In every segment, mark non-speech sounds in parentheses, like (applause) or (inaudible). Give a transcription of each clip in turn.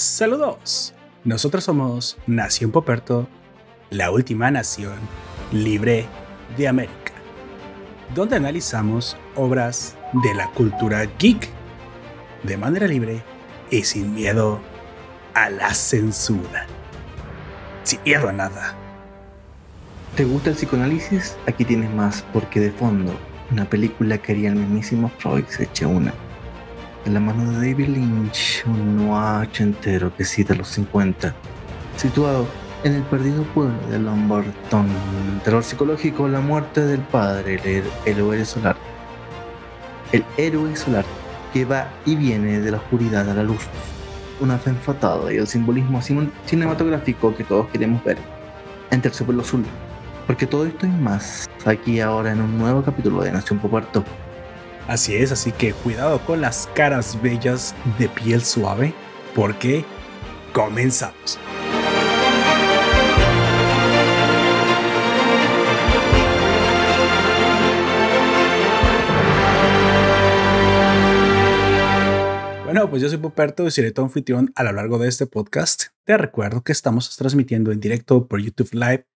Saludos. Nosotros somos Nación Poperto, la última nación libre de América, donde analizamos obras de la cultura geek de manera libre y sin miedo a la censura. Sin miedo a nada. ¿Te gusta el psicoanálisis? Aquí tienes más, porque de fondo, una película que haría el mismísimo Freud se echa una. De la mano de David Lynch, un noir entero que cita los 50, situado en el perdido pueblo de Lombarton. Terror psicológico, la muerte del padre, el héroe solar. El héroe solar que va y viene de la oscuridad a la luz. Una fe enfatada y el simbolismo cinematográfico que todos queremos ver. Entre el pueblo azul. Porque todo esto y más aquí ahora en un nuevo capítulo de Nación Poparto. Así es, así que cuidado con las caras bellas de piel suave, porque comenzamos. Bueno, pues yo soy Poperto y seré tu anfitrión a lo largo de este podcast. Te recuerdo que estamos transmitiendo en directo por YouTube Live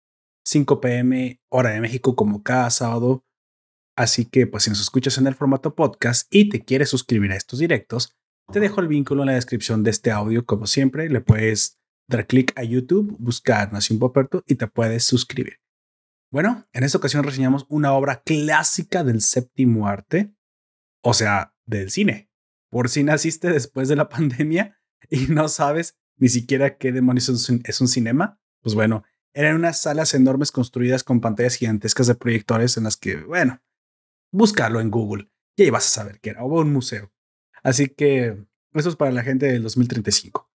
5 pm hora de México como cada sábado. Así que pues si nos escuchas en el formato podcast y te quieres suscribir a estos directos, te dejo el vínculo en la descripción de este audio como siempre. Le puedes dar clic a YouTube, buscar Nación Poperto y te puedes suscribir. Bueno, en esta ocasión reseñamos una obra clásica del séptimo arte, o sea, del cine por si naciste después de la (laughs) pandemia y no sabes ni siquiera qué demonios es un, cinema, pues bueno, eran unas salas enormes construidas con pantallas gigantescas de proyectores en las que, bueno, búscalo en Google y ahí vas a saber qué era, o un museo. Así que eso es para la gente del 2035.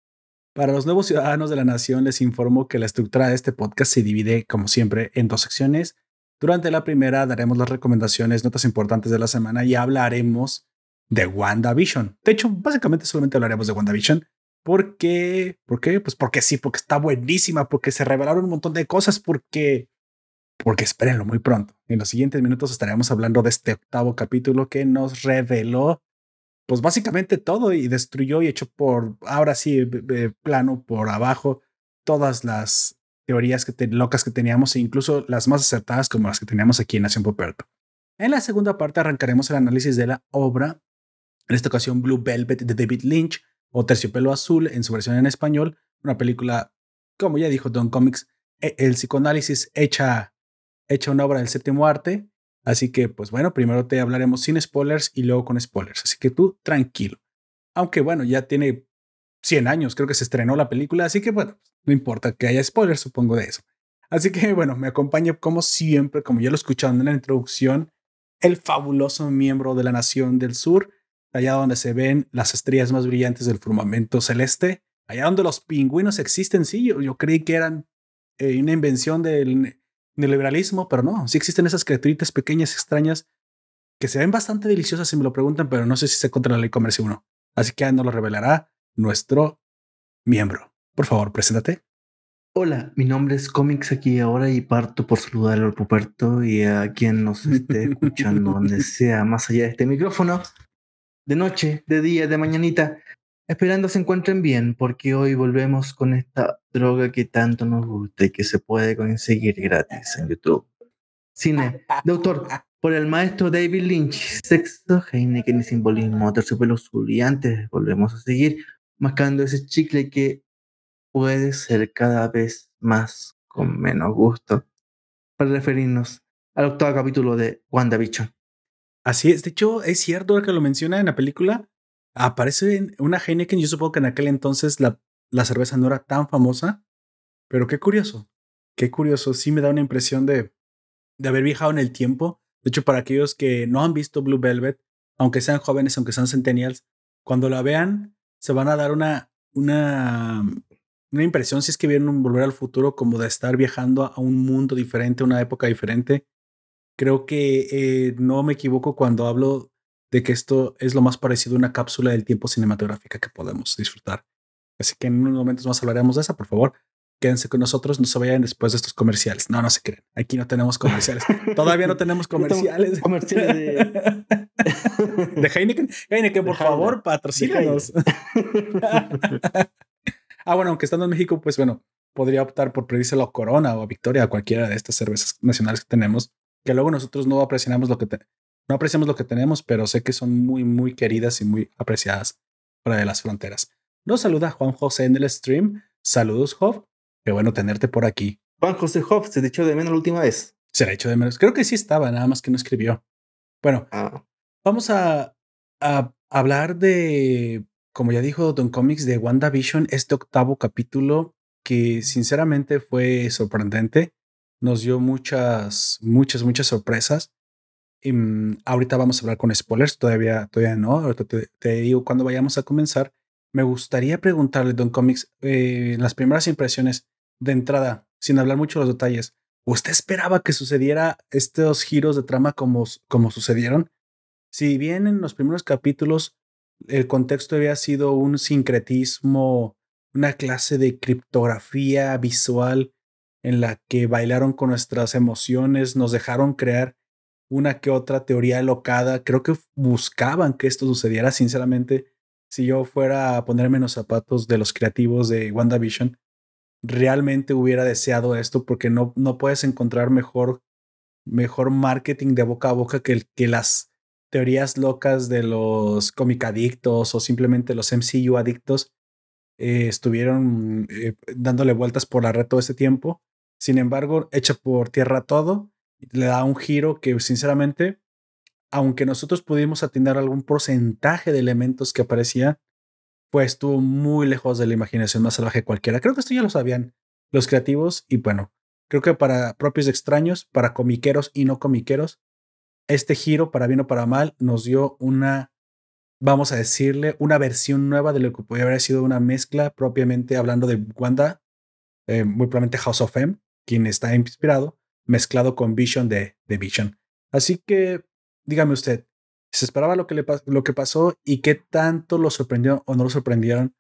Para los nuevos ciudadanos de la nación les informo que la estructura de este podcast se divide, como siempre, en dos secciones. Durante la primera daremos las recomendaciones, notas importantes de la semana y hablaremos de WandaVision. De hecho, básicamente solamente hablaremos de WandaVision. ¿Por qué? ¿Por qué? Pues porque sí, porque está buenísima, porque se revelaron un montón de cosas, porque, porque espérenlo muy pronto. En los siguientes minutos estaremos hablando de este octavo capítulo que nos reveló, pues básicamente todo y destruyó y echó por, ahora sí, plano por abajo, todas las teorías que locas que teníamos e incluso las más acertadas como las que teníamos aquí en Nación Poperto. En la segunda parte arrancaremos el análisis de la obra en esta ocasión Blue Velvet de David Lynch o Terciopelo Azul en su versión en español, una película, como ya dijo Don Comics, e, el psicoanálisis hecha, hecha una obra del séptimo arte. Así que, pues bueno, primero te hablaremos sin spoilers y luego con spoilers. Así que tú tranquilo. Aunque bueno, ya tiene 100 años, creo que se estrenó la película, así que bueno, no importa que haya spoilers, supongo de eso. Así que bueno, me acompaña como siempre, como ya lo escucharon en la introducción, el fabuloso miembro de la Nación del Sur, allá donde se ven las estrellas más brillantes del firmamento celeste, allá donde los pingüinos existen, sí, yo, creí que eran eh, una invención del neoliberalismo, pero no, sí existen esas criaturitas pequeñas, extrañas, que se ven bastante deliciosas si me lo preguntan, pero no sé si se contra la ley comercio uno. Así que nos lo revelará nuestro miembro. Por favor, preséntate. Hola, mi nombre es Comics aquí ahora y parto por saludar al Puperto y a quien nos esté escuchando donde (laughs) sea más allá de este micrófono de noche, de día, de mañanita, esperando se encuentren bien, porque hoy volvemos con esta droga que tanto nos gusta y que se puede conseguir gratis en YouTube. Cine de autor por el maestro David Lynch, sexo, Heineken y simbolismo, terciopelo azul. Y antes volvemos a seguir mascando ese chicle que puede ser cada vez más con menos gusto, para referirnos al octavo capítulo de WandaVision. Así es, de hecho, es cierto que lo menciona en la película. Aparece una Heineken. Yo supongo que en aquel entonces la, la cerveza no era tan famosa, pero qué curioso, qué curioso. Sí me da una impresión de, de haber viajado en el tiempo. De hecho, para aquellos que no han visto Blue Velvet, aunque sean jóvenes, aunque sean centennials, cuando la vean, se van a dar una, una, una impresión, si es que vieron Volver al Futuro, como de estar viajando a un mundo diferente, una época diferente. Creo que eh, no me equivoco cuando hablo de que esto es lo más parecido a una cápsula del tiempo cinematográfica que podemos disfrutar. Así que en unos momentos más hablaremos de esa, por favor. Quédense con nosotros, no se vayan después de estos comerciales. No, no se creen. Aquí no tenemos comerciales. (laughs) Todavía no tenemos comerciales. comerciales de... (laughs) de Heineken. Heineken, por favor, patrocínanos. (laughs) ah, bueno, aunque estando en México, pues bueno, podría optar por pedírselo a Corona o a Victoria, a cualquiera de estas cervezas nacionales que tenemos, que luego nosotros no apreciamos lo que no apreciamos lo que tenemos, pero sé que son muy, muy queridas y muy apreciadas fuera de las fronteras. Nos saluda Juan José en el stream. Saludos, Job. Qué bueno tenerte por aquí. Juan José Hoff, se te echó de menos la última vez. Se le echó de menos. Creo que sí estaba, nada más que no escribió. Bueno, Ah, vamos a, a hablar de, como ya dijo Don Comics, de WandaVision, este octavo capítulo que sinceramente fue sorprendente. Nos dio muchas, muchas, muchas sorpresas. Mm, ahorita vamos a hablar con spoilers, todavía, todavía no. Ahorita te, te digo cuando vayamos a comenzar. Me gustaría preguntarle, Don Comics, eh, las primeras impresiones de entrada, sin hablar mucho de los detalles, ¿usted esperaba que sucediera estos giros de trama como, como sucedieron? Si bien en los primeros capítulos el contexto había sido un sincretismo, una clase de criptografía visual en la que bailaron con nuestras emociones, nos dejaron crear una que otra teoría locada. Creo que buscaban que esto sucediera. Sinceramente, si yo fuera a ponerme en los zapatos de los creativos de WandaVision, realmente hubiera deseado esto porque no, no puedes encontrar mejor, mejor marketing de boca a boca que, que las teorías locas de los cómic adictos o simplemente los MCU adictos eh, estuvieron eh, dándole vueltas por la red todo este tiempo. Sin embargo, echa por tierra todo, le da un giro que sinceramente, aunque nosotros pudimos atinar algún porcentaje de elementos que aparecían, pues estuvo muy lejos de la imaginación más salvaje cualquiera. Creo que esto ya lo sabían los creativos y bueno, creo que para propios extraños, para comiqueros y no comiqueros, este giro, para bien o para mal, nos dio una, vamos a decirle, una versión nueva de lo que podría haber sido una mezcla propiamente hablando de Wanda, eh, muy probablemente House of M, quien está inspirado, mezclado con Vision de, de Vision. Así que, dígame usted, ¿se esperaba lo que, le, lo que pasó y qué tanto lo sorprendió o no lo sorprendieron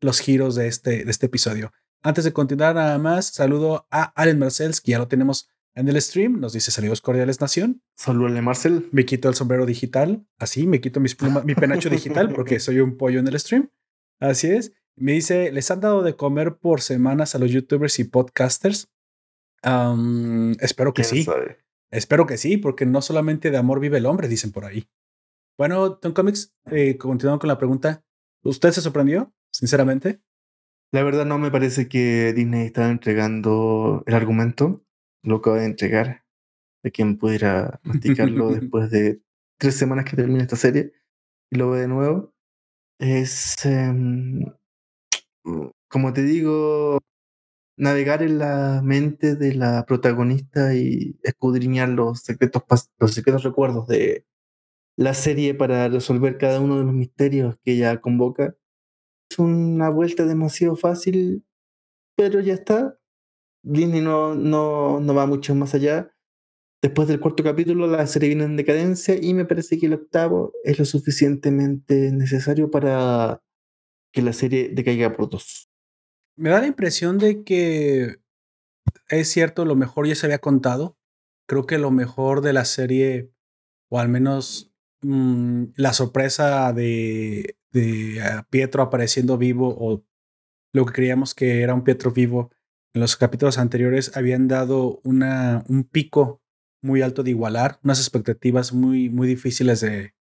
los giros de este, de este episodio? Antes de continuar, nada más, saludo a Allen Marcells, que ya lo tenemos en el stream. Nos dice saludos cordiales, Nación. Saludos, Marcel. Me quito el sombrero digital, así, me quito mis plumas, mi penacho digital, porque soy un pollo en el stream. Así es. Me dice, ¿les han dado de comer por semanas a los youtubers y podcasters? Um, espero que sí. Sabe? Espero que sí, porque no solamente de amor vive el hombre, dicen por ahí. Bueno, Tom Comics, eh, continuando con la pregunta, ¿usted se sorprendió, sinceramente? La verdad no me parece que Disney estaba entregando el argumento, lo acaba de entregar, de quien pudiera masticarlo (laughs) después de tres semanas que termine esta serie y lo ve de nuevo. Es, eh, como te digo, navegar en la mente de la protagonista y escudriñar los secretos, los secretos recuerdos de la serie para resolver cada uno de los misterios que ella convoca. Es una vuelta demasiado fácil, pero ya está. Disney no, no, no va mucho más allá. Después del cuarto capítulo, la serie viene en decadencia y me parece que el octavo es lo suficientemente necesario para que la serie decaiga por dos. Me da la impresión de que es cierto, lo mejor ya se había contado. Creo que lo mejor de la serie, o al menos mmm, la sorpresa de, uh, Pietro apareciendo vivo, o lo que creíamos que era un Pietro vivo en los capítulos anteriores, habían dado una, un pico muy alto de igualar, unas expectativas muy, muy difíciles de,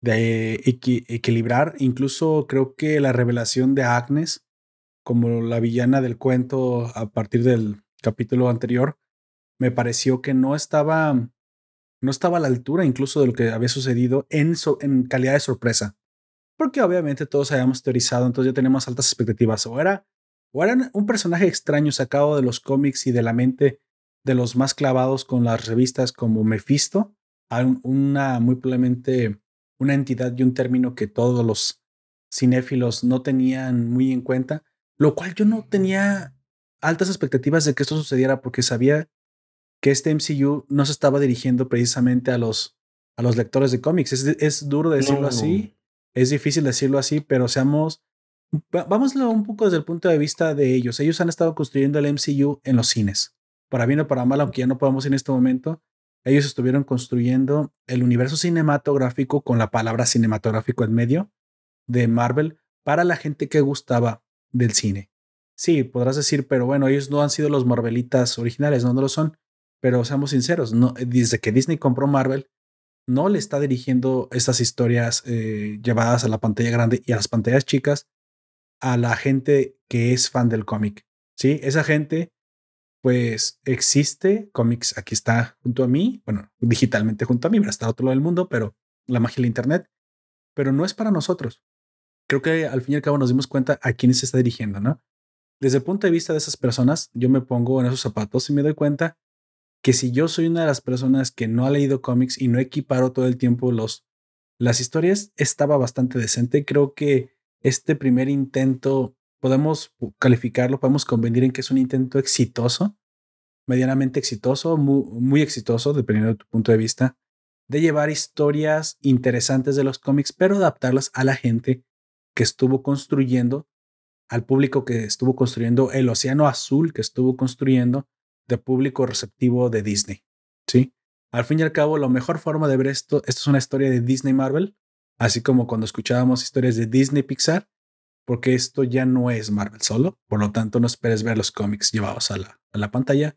de equi equilibrar. Incluso creo que la revelación de Agnes como la villana del cuento a partir del capítulo anterior, me pareció que no estaba, no estaba a la altura incluso de lo que había sucedido en, en calidad de sorpresa. Porque obviamente todos habíamos teorizado, entonces ya tenemos altas expectativas. O era, o era un personaje extraño sacado de los cómics y de la mente de los más clavados con las revistas como Mephisto, una muy probablemente una entidad y un término que todos los cinéfilos no tenían muy en cuenta, lo cual yo no tenía altas expectativas de que esto sucediera porque sabía que este MCU no se estaba dirigiendo precisamente a los, a los lectores de cómics. Es, es duro decirlo no. así, es difícil decirlo así, pero seamos, vámoslo un poco desde el punto de vista de ellos. Ellos han estado construyendo el MCU en los cines, para bien o para mal, aunque ya no podamos en este momento. Ellos estuvieron construyendo el universo cinematográfico con la palabra cinematográfico en medio de Marvel para la gente que gustaba del cine. sí, podrás decir, pero bueno, ellos no han sido los Marvelitas originales, no, no lo son. Pero seamos sinceros, no, desde que Disney compró Marvel, no le está dirigiendo estas historias eh, llevadas a la pantalla grande y a las pantallas chicas a la gente que es fan del cómic. Sí, esa gente, pues existe, cómics aquí está junto a mí, bueno, digitalmente junto a mí, está a otro lado del mundo, pero la magia del Internet, pero no es para nosotros. Creo que al fin y al cabo nos dimos cuenta a quién se está dirigiendo, ¿no? Desde el punto de vista de esas personas, yo me pongo en esos zapatos y me doy cuenta que si yo soy una de las personas que no ha leído cómics y no equiparo todo el tiempo los, las historias, estaba bastante decente. Creo que este primer intento podemos calificarlo, podemos convenir en que es un intento exitoso, medianamente exitoso, muy, muy exitoso, dependiendo de tu punto de vista, de llevar historias interesantes de los cómics, pero adaptarlas a la gente que estuvo construyendo, al público que estuvo construyendo, el océano azul que estuvo construyendo de público receptivo de Disney. ¿sí? Al fin y al cabo, la mejor forma de ver esto, esto es una historia de Disney Marvel, así como cuando escuchábamos historias de Disney Pixar, porque esto ya no es Marvel solo, por lo tanto no esperes ver los cómics llevados a la, a la pantalla,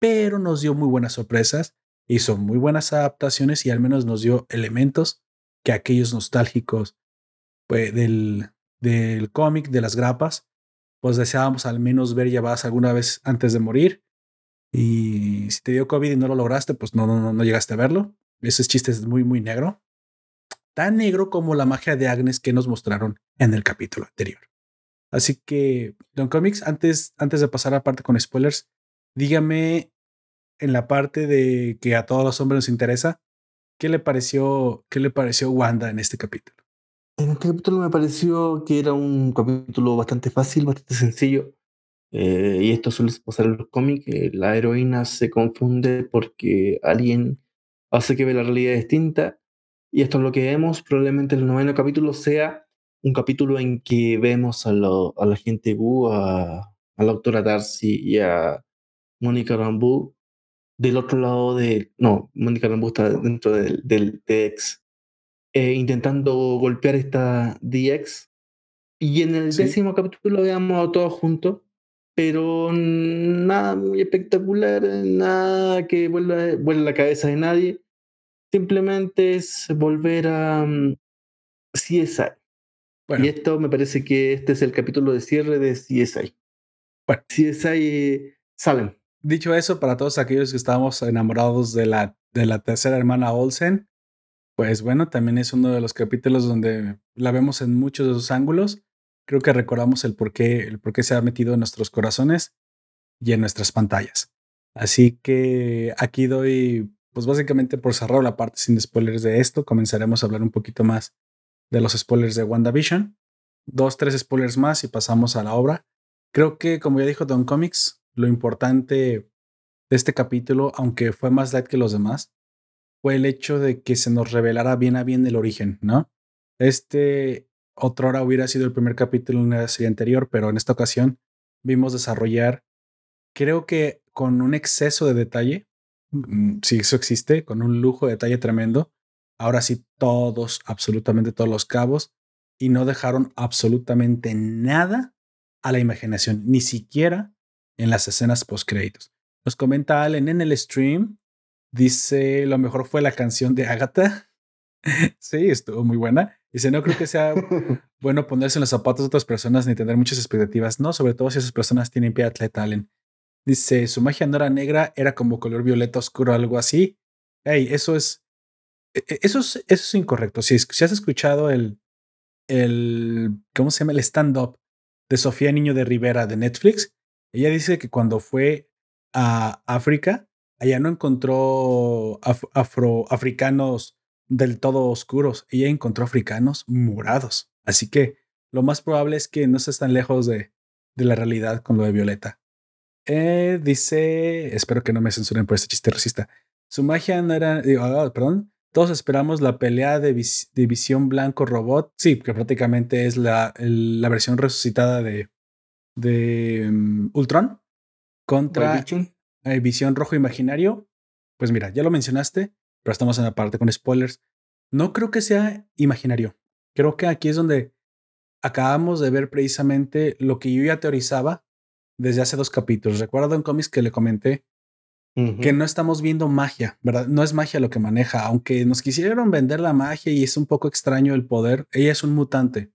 pero nos dio muy buenas sorpresas, hizo muy buenas adaptaciones y al menos nos dio elementos que aquellos nostálgicos pues, del, del cómic, de las grapas, pues deseábamos al menos ver llevadas alguna vez antes de morir y si te dio COVID y no lo lograste, pues no, no, no llegaste a verlo. Ese chiste es muy, muy negro. Tan negro como la magia de Agnes que nos mostraron en el capítulo anterior. Así que, Don Comics, antes, antes de pasar a parte con spoilers, dígame en la parte de que a todos los hombres nos interesa, ¿qué le pareció, qué le pareció Wanda en este capítulo? En este capítulo me pareció que era un capítulo bastante fácil, bastante sencillo. Eh, y esto suele pasar en los cómics, la heroína se confunde porque alguien hace que ve la realidad distinta. Y esto es lo que vemos. Probablemente el noveno capítulo sea un capítulo en que vemos a, la gente Wu, a, a, la doctora Darcy y a Mónica Rambeau del otro lado de... No, Mónica Rambeau está dentro del, del DX, eh, intentando golpear esta DX. Y en el décimo capítulo veamos a todos juntos pero nada muy espectacular, nada que vuelva, vuelva la cabeza de nadie. Simplemente es volver a um, CSI. Y esto me parece que este es el capítulo de cierre de CSI. Bueno, CSI Salem. Dicho eso, para todos aquellos que estábamos enamorados de la, de la tercera hermana Olsen, pues bueno, también es uno de los capítulos donde la vemos en muchos de sus ángulos creo que recordamos el por qué, el por qué se ha metido en nuestros corazones y en nuestras pantallas. Así que aquí doy, pues básicamente por cerrar la parte sin spoilers de esto, comenzaremos a hablar un poquito más de los spoilers de WandaVision. Dos, tres spoilers más y pasamos a la obra. Creo que, como ya dijo Don Comics, lo importante de este capítulo, aunque fue más light que los demás, fue el hecho de que se nos revelara bien a bien el origen, ¿no? Este otra hora hubiera sido el primer capítulo en una serie anterior, pero en esta ocasión vimos desarrollar, creo que con un exceso de detalle, mm, si eso existe, con un lujo de detalle tremendo, ahora sí todos, absolutamente todos los cabos, y no dejaron absolutamente nada a la imaginación, ni siquiera en las escenas post créditos. Nos comenta Allen en el stream, dice, lo mejor fue la canción de Agatha. (laughs) sí, estuvo muy buena. Dice, no creo que sea (laughs) bueno ponerse en los zapatos de otras personas ni tener muchas expectativas, no, sobre todo si esas personas tienen pie atleta, Allen. Dice, su magia no era negra, era como color violeta oscuro, algo así. Hey, eso es, e, e, eso es, eso es incorrecto. Si, si has escuchado el, el, ¿cómo se llama? El stand-up de Sofía Niño de Rivera de Netflix, ella dice que cuando fue a África, allá no encontró afro, africanos del todo oscuros. Ella encontró africanos morados. Así que lo más probable es que no se están lejos de, de la realidad con lo de Violeta. Eh, dice, espero que no me censuren por este chiste racista. Su magia no era, ah, perdón, todos esperamos la pelea de, visión blanco robot. Sí, que prácticamente es la, la versión resucitada de, de mm, Ultron contra eh, visión rojo imaginario. Pues mira, ya lo mencionaste pero estamos en la parte con spoilers. No creo que sea imaginario. Creo que aquí es donde acabamos de ver precisamente lo que yo ya teorizaba desde hace dos capítulos. Recuerdo en cómics que le comenté que no estamos viendo magia, ¿verdad? No es magia lo que maneja, aunque nos quisieron vender la magia y es un poco extraño el poder, ella es un mutante.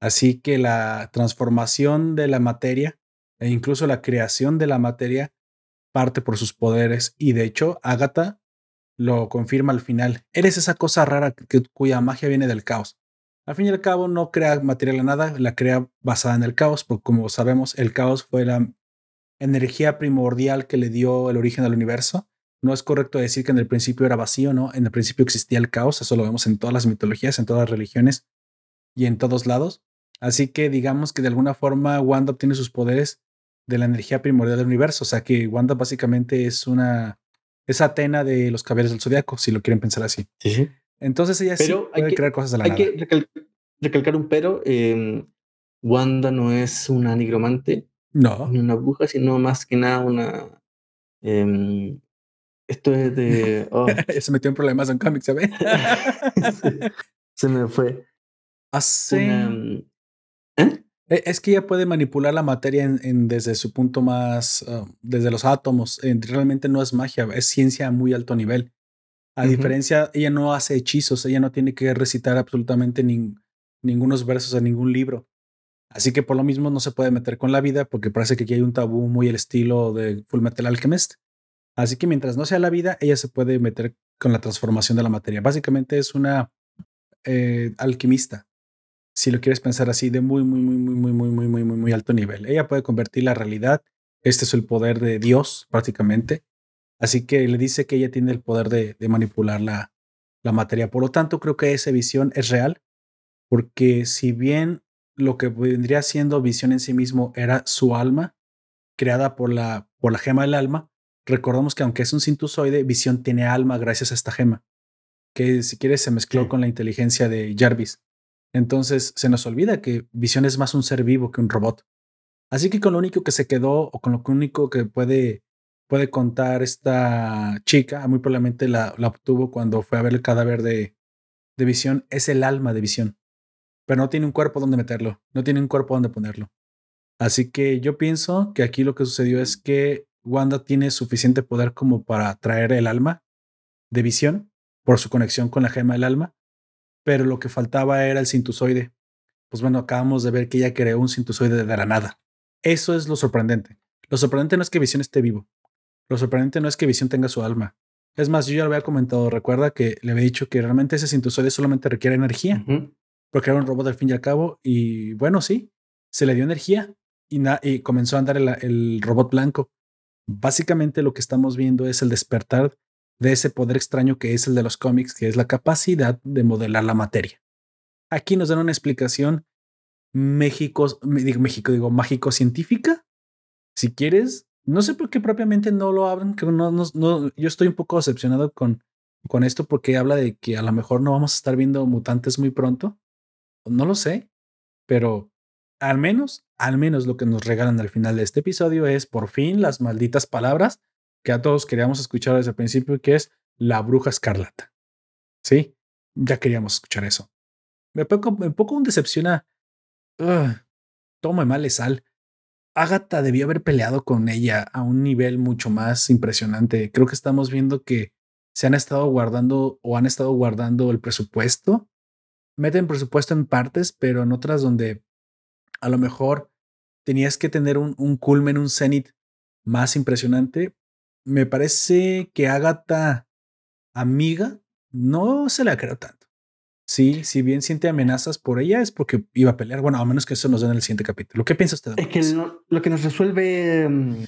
Así que la transformación de la materia e incluso la creación de la materia parte por sus poderes y de hecho Agatha lo confirma al final. Eres esa cosa rara cuya magia viene del caos. Al fin y al cabo no crea material a nada, la crea basada en el caos, porque como sabemos el caos fue la energía primordial que le dio el origen al universo. No es correcto decir que en el principio era vacío, ¿no? En el principio existía el caos, eso lo vemos en todas las mitologías, en todas las religiones y en todos lados. Así que digamos que de alguna forma Wanda obtiene sus poderes de la energía primordial del universo, o sea que Wanda básicamente es una es Atena de los caballeros del zodiaco, si lo quieren pensar así. Sí, Entonces ella sí puede crear cosas de la hay nada. que recalcar un pero. Em, Wanda no es una nigromante, no. ni una bruja, sino más que nada una. Em, esto es de. (laughs) Oh. se metió en problemas en cómics, ¿sabes? (laughs) se me fue. (laughs) Así. Em, ¿Eh? E, es que ella puede manipular la materia en, desde su punto más, ah, desde los átomos. realmente no es magia, es ciencia a muy alto nivel. A diferencia, ella no hace hechizos, ella no tiene que recitar absolutamente ningunos versos en ningún libro. Así que por lo mismo no se puede meter con la vida porque parece que aquí hay un tabú muy el estilo de Full Metal Alchemist. Así que mientras no sea la vida, ella se puede meter con la transformación de la materia. Básicamente es una eh, alquimista si lo quieres pensar así, de muy, muy, muy, muy, muy, muy, muy, muy, muy, muy alto nivel. Ella puede convertir la realidad. Este es el poder de Dios, prácticamente. Así que le dice que ella tiene el poder de, manipular la, la materia. Por lo tanto, creo que esa visión es real, porque si bien lo que vendría siendo visión en sí mismo era su alma, creada por la, por la gema del alma, recordamos que aunque es un cintusoide, visión tiene alma gracias a esta gema, que si quieres se mezcló con la inteligencia de Jarvis. Entonces se nos olvida que Visión es más un ser vivo que un robot. Así que con lo único que se quedó o con lo único que puede, puede contar esta chica, muy probablemente la, obtuvo cuando fue a ver el cadáver de, de Visión, es el alma de Visión. Pero no tiene un cuerpo donde meterlo, no tiene un cuerpo donde ponerlo. Así que yo pienso que aquí lo que sucedió es que Wanda tiene suficiente poder como para traer el alma de visión por su conexión con la gema del alma pero lo que faltaba era el cintusoide. Pues bueno, acabamos de ver que ella creó un cintusoide de la nada. Eso es lo sorprendente. Lo sorprendente no es que Visión esté vivo. Lo sorprendente no es que Visión tenga su alma. Es más, yo ya lo había comentado, recuerda que le había dicho que realmente ese cintusoide solamente requiere energía, porque era un robot al fin y al cabo, y bueno, sí, se le dio energía y, y comenzó a andar el robot blanco. Básicamente lo que estamos viendo es el despertar de ese poder extraño que es el de los cómics, que es la capacidad de modelar la materia. Aquí nos dan una explicación México, digo, México, digo, mágico-científica, si quieres. No sé por qué propiamente no lo hablan, que no, no, yo estoy un poco decepcionado con, con esto porque habla de que a lo mejor no vamos a estar viendo mutantes muy pronto. No lo sé, pero al menos, al menos lo que nos regalan al final de este episodio es por fin las malditas palabras que a todos queríamos escuchar desde el principio, que es La Bruja Escarlata. Sí, ya queríamos escuchar eso. Me poco, poco decepciona. Uh, toma mal sal. Agatha debió haber peleado con ella a un nivel mucho más impresionante. Creo que estamos viendo que se han estado guardando o han estado guardando el presupuesto. Meten presupuesto en partes, pero en otras donde a lo mejor tenías que tener un, un culmen, un cenit más impresionante me parece que Agatha, amiga, no se la creo tanto. Sí, si bien siente amenazas por ella es porque iba a pelear. Bueno, a menos que eso nos den en el siguiente capítulo. ¿Qué piensa usted? Es que lo, que nos resuelve um,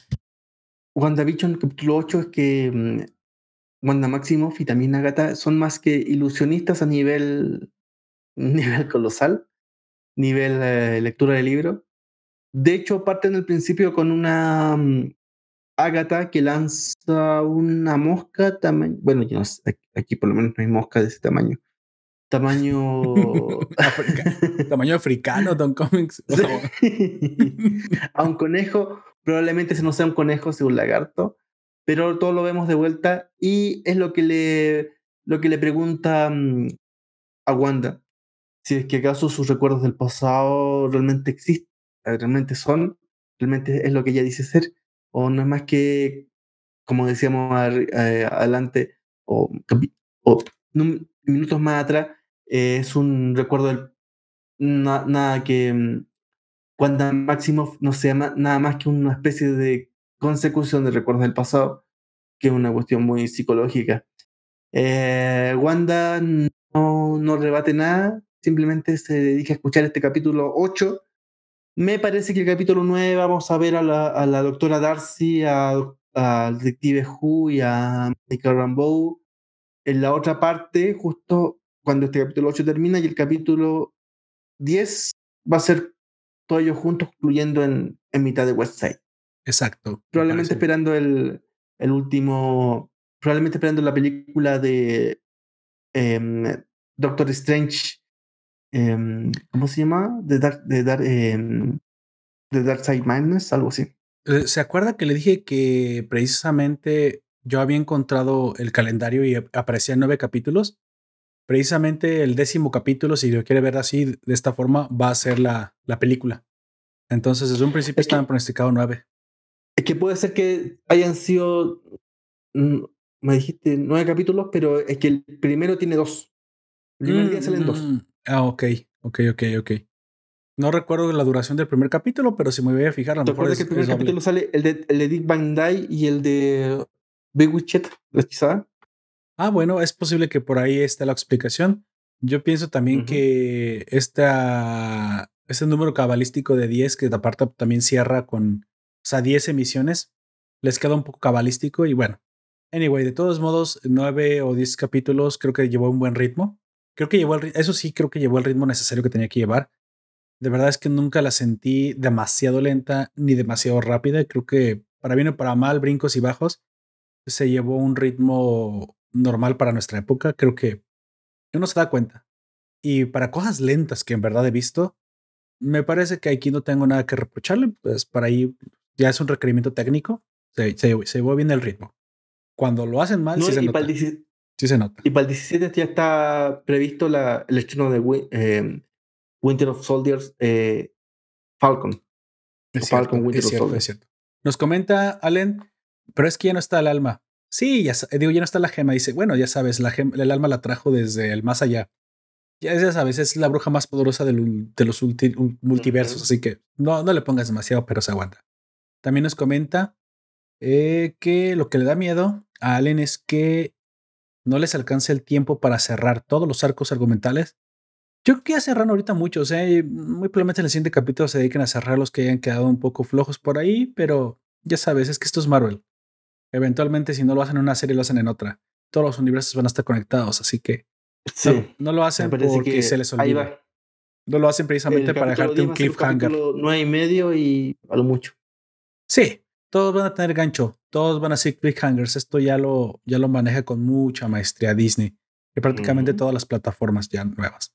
WandaVision capítulo 8 es que mm, Wanda Maximoff y también Agatha son más que ilusionistas a nivel, (laughs) nivel colosal, nivel eh, lectura de libro. De hecho, parten al principio con una mm, Agatha que lanza una mosca tamaño. Bueno, yo aquí por lo menos no hay mosca de ese tamaño. Tamaño. (laughs) tamaño africano, Don Comics. (laughs) a un conejo, probablemente ese no sea un conejo, sea un lagarto, pero todo lo vemos de vuelta y es lo que le, lo que le pregunta mm, a Wanda. si es que acaso sus recuerdos del pasado realmente existen, realmente son, realmente es lo que ella dice ser, o es más que, como decíamos eh, adelante, o, minutos más atrás, eh, es un recuerdo del, nada que mm, cuando Máximo no sea nada más que una especie de consecución de recuerdos del pasado, que es una cuestión muy psicológica. Eh, Wanda no, no rebate nada, simplemente se dedica a escuchar este capítulo 8. Me parece que el capítulo 9 vamos a ver a la, a la doctora Darcy, al detective Who y a Michael Rambeau en la otra parte, justo cuando este capítulo 8 termina y el capítulo 10 va a ser todos ellos juntos, incluyendo en, en mitad de West Side. Exacto. Probablemente esperando el, el último, probablemente esperando la película de em, Doctor Strange, em, ¿cómo se llama? De Dark, de Dark, em, de Dark Side Madness, algo así. Eh, ¿Se acuerda que le dije que precisamente yo había encontrado el calendario y aparecían nueve capítulos? Precisamente el décimo capítulo, si lo quiere ver así, de esta forma, va a ser la, la película. Entonces, desde un principio estaban pronosticados nueve. Es que puede ser que hayan sido, mm, me dijiste nueve capítulos, pero es que el primero tiene dos. El primer día salen dos. Ah, ok, ok, ok, ok. No recuerdo la duración del primer capítulo, pero si me voy a fijar, a lo mejor que el primer capítulo sale el de, el de Dick Van Dyke y el de Big Witchet, quizá? Ah, bueno, es posible que por ahí esté la explicación. Yo pienso también que esta, este número cabalístico de 10, que aparte también cierra con, o sea, 10 emisiones, les queda un poco cabalístico y bueno. Anyway, de todos modos, 9 o 10 capítulos creo que llevó un buen ritmo. Creo que llevó el, eso sí, creo que llevó el ritmo necesario que tenía que llevar. De verdad es que nunca la sentí demasiado lenta ni demasiado rápida. Creo que para bien o para mal, brincos y bajos, se llevó un ritmo normal para nuestra época, creo que uno se da cuenta. Y para cosas lentas que en verdad he visto, me parece que aquí no tengo nada que reprocharle, pues para ahí ya es un requerimiento técnico, se, se, se llevó bien el ritmo. Cuando lo hacen mal, sí, se nota. Sí se nota. Y para el 17 ya está previsto la, el estreno de eh, Winter of Soldiers eh, Falcon. Falcon Winter of Soldiers. Nos comenta Allen pero es que ya no está el alma. Sí, ya digo, ya no está la gema. Dice, bueno, ya sabes, la gema, el alma la trajo desde el más allá. Ya, ya sabes, es la bruja más poderosa de los multiversos, así que no, no le pongas demasiado, pero se aguanta. También nos comenta eh, que lo que le da miedo a Allen es que no les alcance el tiempo para cerrar todos los arcos argumentales. Yo creo que ya cerraron ahorita muchos, ¿eh? muy probablemente en el siguiente capítulo se dediquen a cerrar los que hayan quedado un poco flojos por ahí, pero ya sabes, es que esto es Marvel. Eventualmente, si no lo hacen en una serie, lo hacen en otra. Todos los universos van a estar conectados, así que sí, no, lo hacen porque se les olvida. No lo hacen precisamente para dejarte un cliffhanger. Nueve y medio y a lo mucho. Sí, todos van a tener gancho, todos van a ser cliffhangers. Esto ya lo, ya lo maneja con mucha maestría Disney y prácticamente todas las plataformas ya nuevas.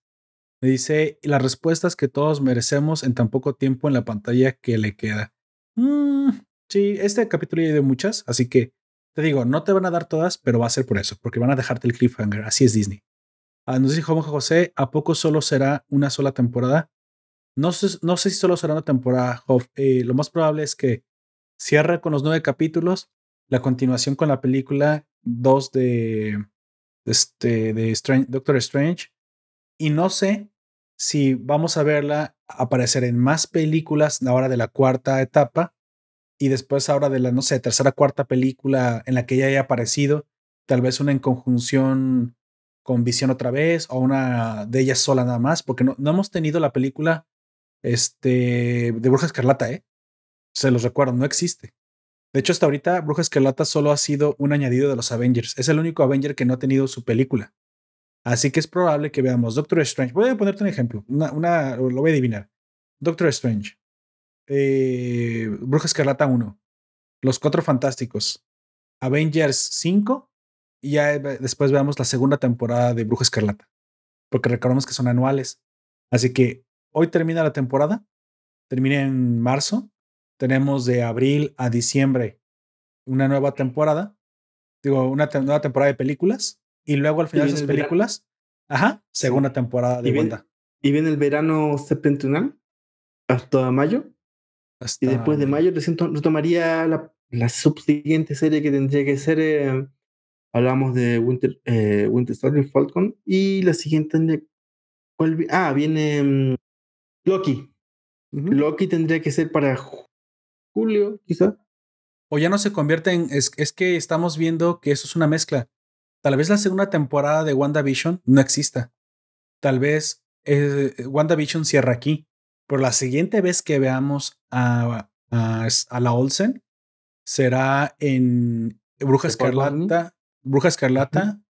Me dice las respuestas que todos merecemos en tan poco tiempo en la pantalla que le queda. Mm, Sí, este capítulo ya de muchas, así que te digo, no te van a dar todas, pero va a ser por eso, porque van a dejarte el cliffhanger. Así es Disney. Ah, nos dijo José, ¿a poco solo será una sola temporada? No sé, no sé si solo será una temporada, eh, lo más probable es que cierre con los nueve capítulos, la continuación con la película 2 de, este, de Doctor Strange. Y no sé si vamos a verla aparecer en más películas ahora de la cuarta etapa y después ahora de la, no sé, tercera, cuarta película en la que ella haya aparecido, tal vez una en conjunción con Visión otra vez o una de ellas sola nada más, porque no, no hemos tenido la película este, de Bruja Escarlata, ¿eh? Se los recuerdo, no existe. De hecho, hasta ahorita Bruja Escarlata solo ha sido un añadido de los Avengers. Es el único Avenger que no ha tenido su película. Así que es probable que veamos Doctor Strange. Voy a ponerte un ejemplo. Una, lo voy a adivinar. Doctor Strange eh, Bruja Escarlata 1, Los Cuatro Fantásticos, Avengers 5 y ya después veamos la segunda temporada de Bruja Escarlata, porque recordamos que son anuales. Así que hoy termina la temporada, termina en marzo, tenemos de abril a diciembre una nueva temporada, digo, una nueva temporada de películas y luego al final de esas películas, ajá, segunda temporada de y Y viene el verano septentrional hasta mayo. y después de mayo retomaría la, la subsiguiente serie que tendría que ser. Eh, hablamos de Winter, eh, Winter Soldier Falcon. Y la siguiente. ¿cuál, ah, viene mm, Loki. Loki tendría que ser para julio, quizá. O ya no se convierte en. Es, es que estamos viendo que eso es una mezcla. Tal vez la segunda temporada de WandaVision no exista. Tal vez eh, WandaVision cierra aquí. Pero la siguiente vez que veamos a, a, la Olsen será en Bruja Escarlata, Bruja Escarlata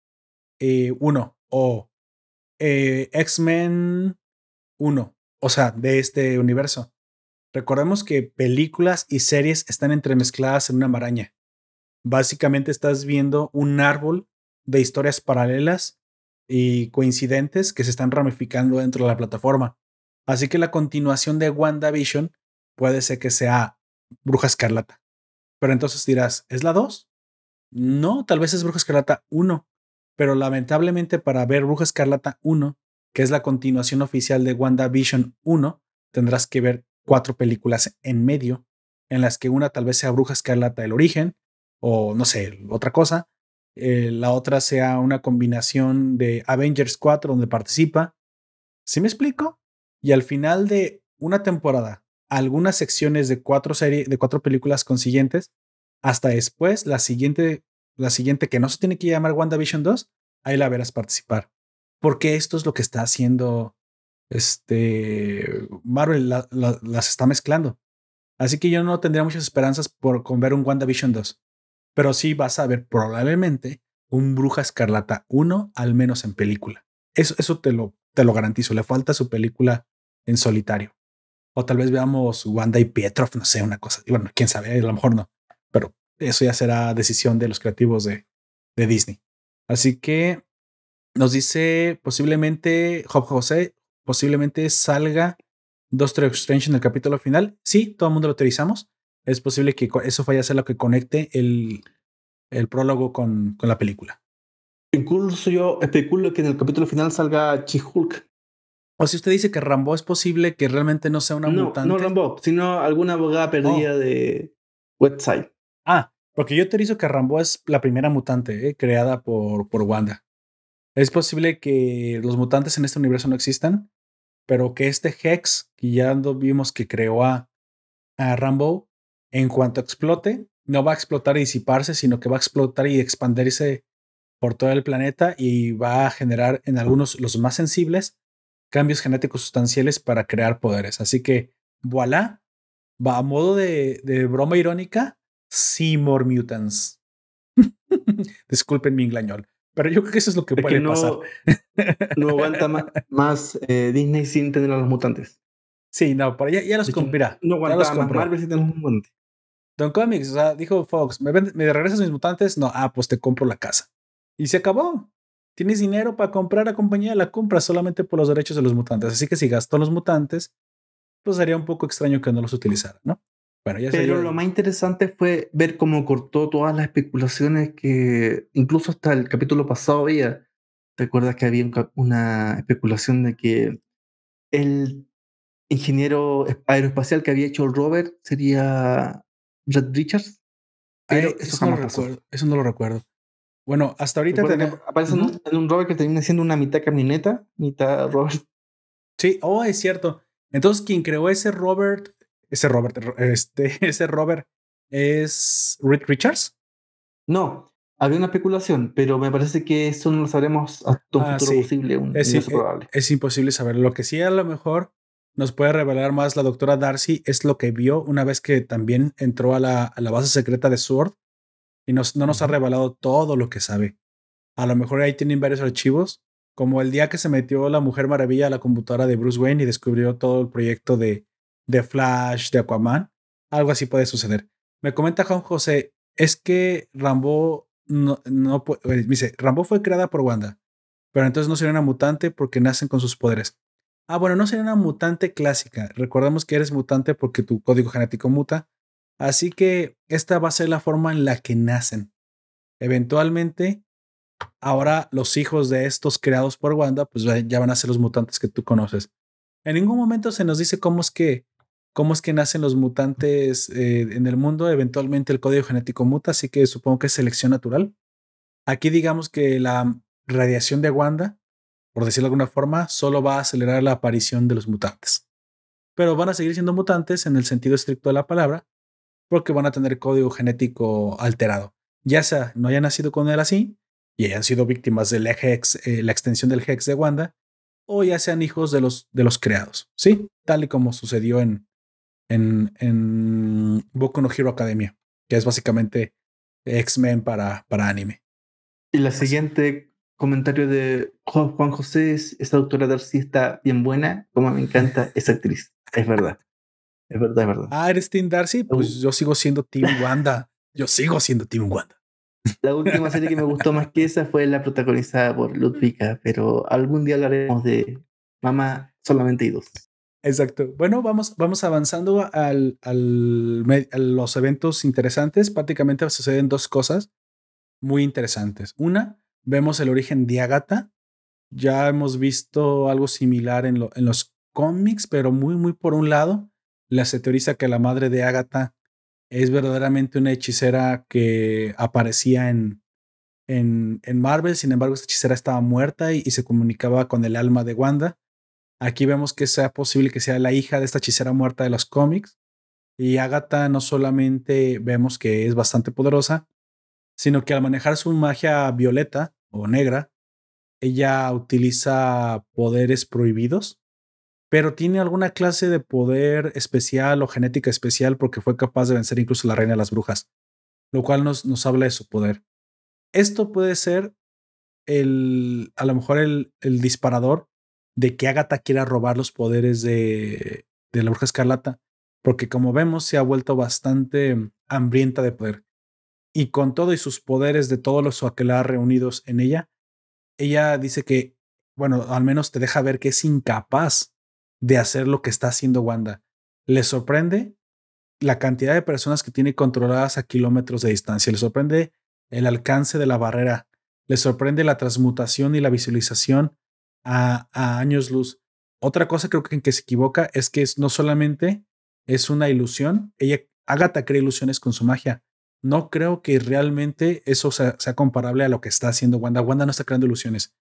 1 eh, o eh, X-Men 1, o sea, de este universo. Recordemos que películas y series están entremezcladas en una maraña. Básicamente estás viendo un árbol de historias paralelas y coincidentes que se están ramificando dentro de la plataforma. Así que la continuación de WandaVision puede ser que sea Bruja Escarlata. Pero entonces dirás, ¿es la 2? No, tal vez es Bruja Escarlata 1. Pero lamentablemente para ver Bruja Escarlata 1, que es la continuación oficial de WandaVision 1, tendrás que ver cuatro películas en medio, en las que una tal vez sea Bruja Escarlata el origen, o no sé, otra cosa, eh, la otra sea una combinación de Avengers 4 donde participa. ¿Sí me explico? Y al final de una temporada, algunas secciones de cuatro series, de cuatro películas consiguientes, hasta después la siguiente, la siguiente que no se tiene que llamar WandaVision 2, ahí la verás participar. Porque esto es lo que está haciendo este Marvel, las está mezclando. Así que yo no tendría muchas esperanzas por con ver un WandaVision 2 pero sí vas a ver probablemente un Bruja Escarlata 1, al menos en película. Eso, eso te, lo, te lo garantizo. Le falta su película en solitario. O tal vez veamos Wanda y Pietrov, no sé, una cosa. Bueno, quién sabe, a lo mejor no. Pero eso ya será decisión de los creativos de, de Disney. Así que nos dice posiblemente Job José, posiblemente salga Doctor Strange en el capítulo final. Sí, todo el mundo lo utilizamos es posible que eso vaya a ser lo que conecte el, el prólogo con, con, la película. Incluso yo especulo que en el capítulo final salga She-Hulk. O si usted dice que Rambo es posible que realmente no sea una mutante. No Rambo, sino alguna abogada perdida oh. de website. Ah, porque yo te digo que Rambo es la primera mutante eh, creada por, por Wanda. Es posible que los mutantes en este universo no existan, pero que este Hex, que ya vimos que creó a, a Rambo, en cuanto explote, no va a explotar y disiparse, sino que va a explotar y expandirse por todo el planeta y va a generar en algunos, los más sensibles, cambios genéticos sustanciales para crear poderes. Así que, voilà, va a modo de, broma irónica, Seymour Mutants. (laughs) Disculpen mi inglañol, pero yo creo que eso es lo que puede pasar. (laughs) no aguanta más, eh, Disney sin tener a los mutantes. Sí, no, por ya, ya los cumplirá. No aguanta más Marvel sin tener los mutantes. Don Comics, o sea, dijo Fox, ¿me, ¿me regresas mis mutantes? No, ah, pues te compro la casa. Y se acabó. Tienes dinero para comprar a compañía, la compras solamente por los derechos de los mutantes. Así que si gastó los mutantes, pues sería un poco extraño que no los utilizara, ¿no? Bueno, ya Pero lo más interesante fue ver cómo cortó todas las especulaciones que incluso hasta el capítulo pasado había. ¿Te acuerdas que había una especulación de que el ingeniero aeroespacial que había hecho el rover sería Red Richards. Pero eso, no lo recuerdo, eso no lo recuerdo. Bueno, hasta ahorita tenemos. Aparece en, un, rover que termina siendo una mitad camioneta, mitad Robert. Sí, oh, es cierto. Entonces, quien creó ese Robert, ese Robert, este, (laughs) ese Robert es Red Richards. No, había una especulación, pero me parece que eso no lo sabremos hasta un ah, futuro posible, un, es, es, probable. es imposible saber. Lo que sí a lo mejor nos puede revelar más la doctora Darcy es lo que vio una vez que también entró a la, a la base secreta de Sword y nos, no nos ha revelado todo lo que sabe. A lo mejor ahí tienen varios archivos, como el día que se metió la Mujer Maravilla a la computadora de Bruce Wayne y descubrió todo el proyecto de, de Flash, de Aquaman. Algo así puede suceder. Me comenta Juan José, es que Rambo no, no eh, dice, Rambo fue creada por Wanda, pero entonces no sería una mutante porque nacen con sus poderes. Ah, bueno, no sería una mutante clásica. Recordemos que eres mutante porque tu código genético muta. Así que esta va a ser la forma en la que nacen. Eventualmente, ahora los hijos de estos creados por Wanda, pues ya van a ser los mutantes que tú conoces. En ningún momento se nos dice cómo es que, cómo es que nacen los mutantes eh, en el mundo. Eventualmente el código genético muta, así que supongo que es selección natural. Aquí digamos que la radiación de Wanda, por decirlo de alguna forma, solo va a acelerar la aparición de los mutantes. Pero van a seguir siendo mutantes en el sentido estricto de la palabra, porque van a tener código genético alterado. Ya sea no hayan nacido con él así y hayan sido víctimas del hex, eh, la extensión del hex de Wanda, o ya sean hijos de los, de los creados, ¿sí? Tal y como sucedió en, en, en Boku no Hero Academia, que es básicamente X-Men para, para anime. Y la siguiente comentario de Juan José es, esta doctora Darcy está bien buena, como me encanta esa actriz. Es verdad. Es verdad, es verdad. Ah, eres Team Darcy. Pues yo sigo siendo Team (laughs) Wanda. Yo sigo siendo Team Wanda. La última serie que me gustó más que esa fue la protagonizada por Ludwika, pero algún día hablaremos de Mamá solamente y dos. Exacto. Bueno, vamos, vamos avanzando al, al, a los eventos interesantes. Prácticamente suceden dos cosas muy interesantes. Una, vemos el origen de Agatha. Ya hemos visto algo similar en, lo, en los cómics, pero muy, muy por un lado la se teoriza que la madre de Agatha es verdaderamente una hechicera que aparecía en, en, en Marvel, sin embargo, esta hechicera estaba muerta y, se comunicaba con el alma de Wanda. Aquí vemos que sea posible que sea la hija de esta hechicera muerta de los cómics. Y Agatha no solamente vemos que es bastante poderosa, sino que al manejar su magia violeta o negra, ella utiliza poderes prohibidos pero tiene alguna clase de poder especial o genética especial porque fue capaz de vencer incluso a la reina de las brujas, lo cual nos, nos habla de su poder. Esto puede ser el, a lo mejor el, el disparador de que Agatha quiera robar los poderes de, de la bruja escarlata, porque como vemos se ha vuelto bastante hambrienta de poder. Y con todo y sus poderes de todos los aquelarre reunidos en ella, ella dice que, bueno, al menos te deja ver que es incapaz de hacer lo que está haciendo Wanda. Le sorprende la cantidad de personas que tiene controladas a kilómetros de distancia. Le sorprende el alcance de la barrera. Le sorprende la transmutación y la visualización a, años luz. Otra cosa creo que en que se equivoca es que no solamente es una ilusión, ella, Agatha crea ilusiones con su magia. No creo que realmente eso sea, comparable a lo que está haciendo Wanda. Wanda no está creando ilusiones.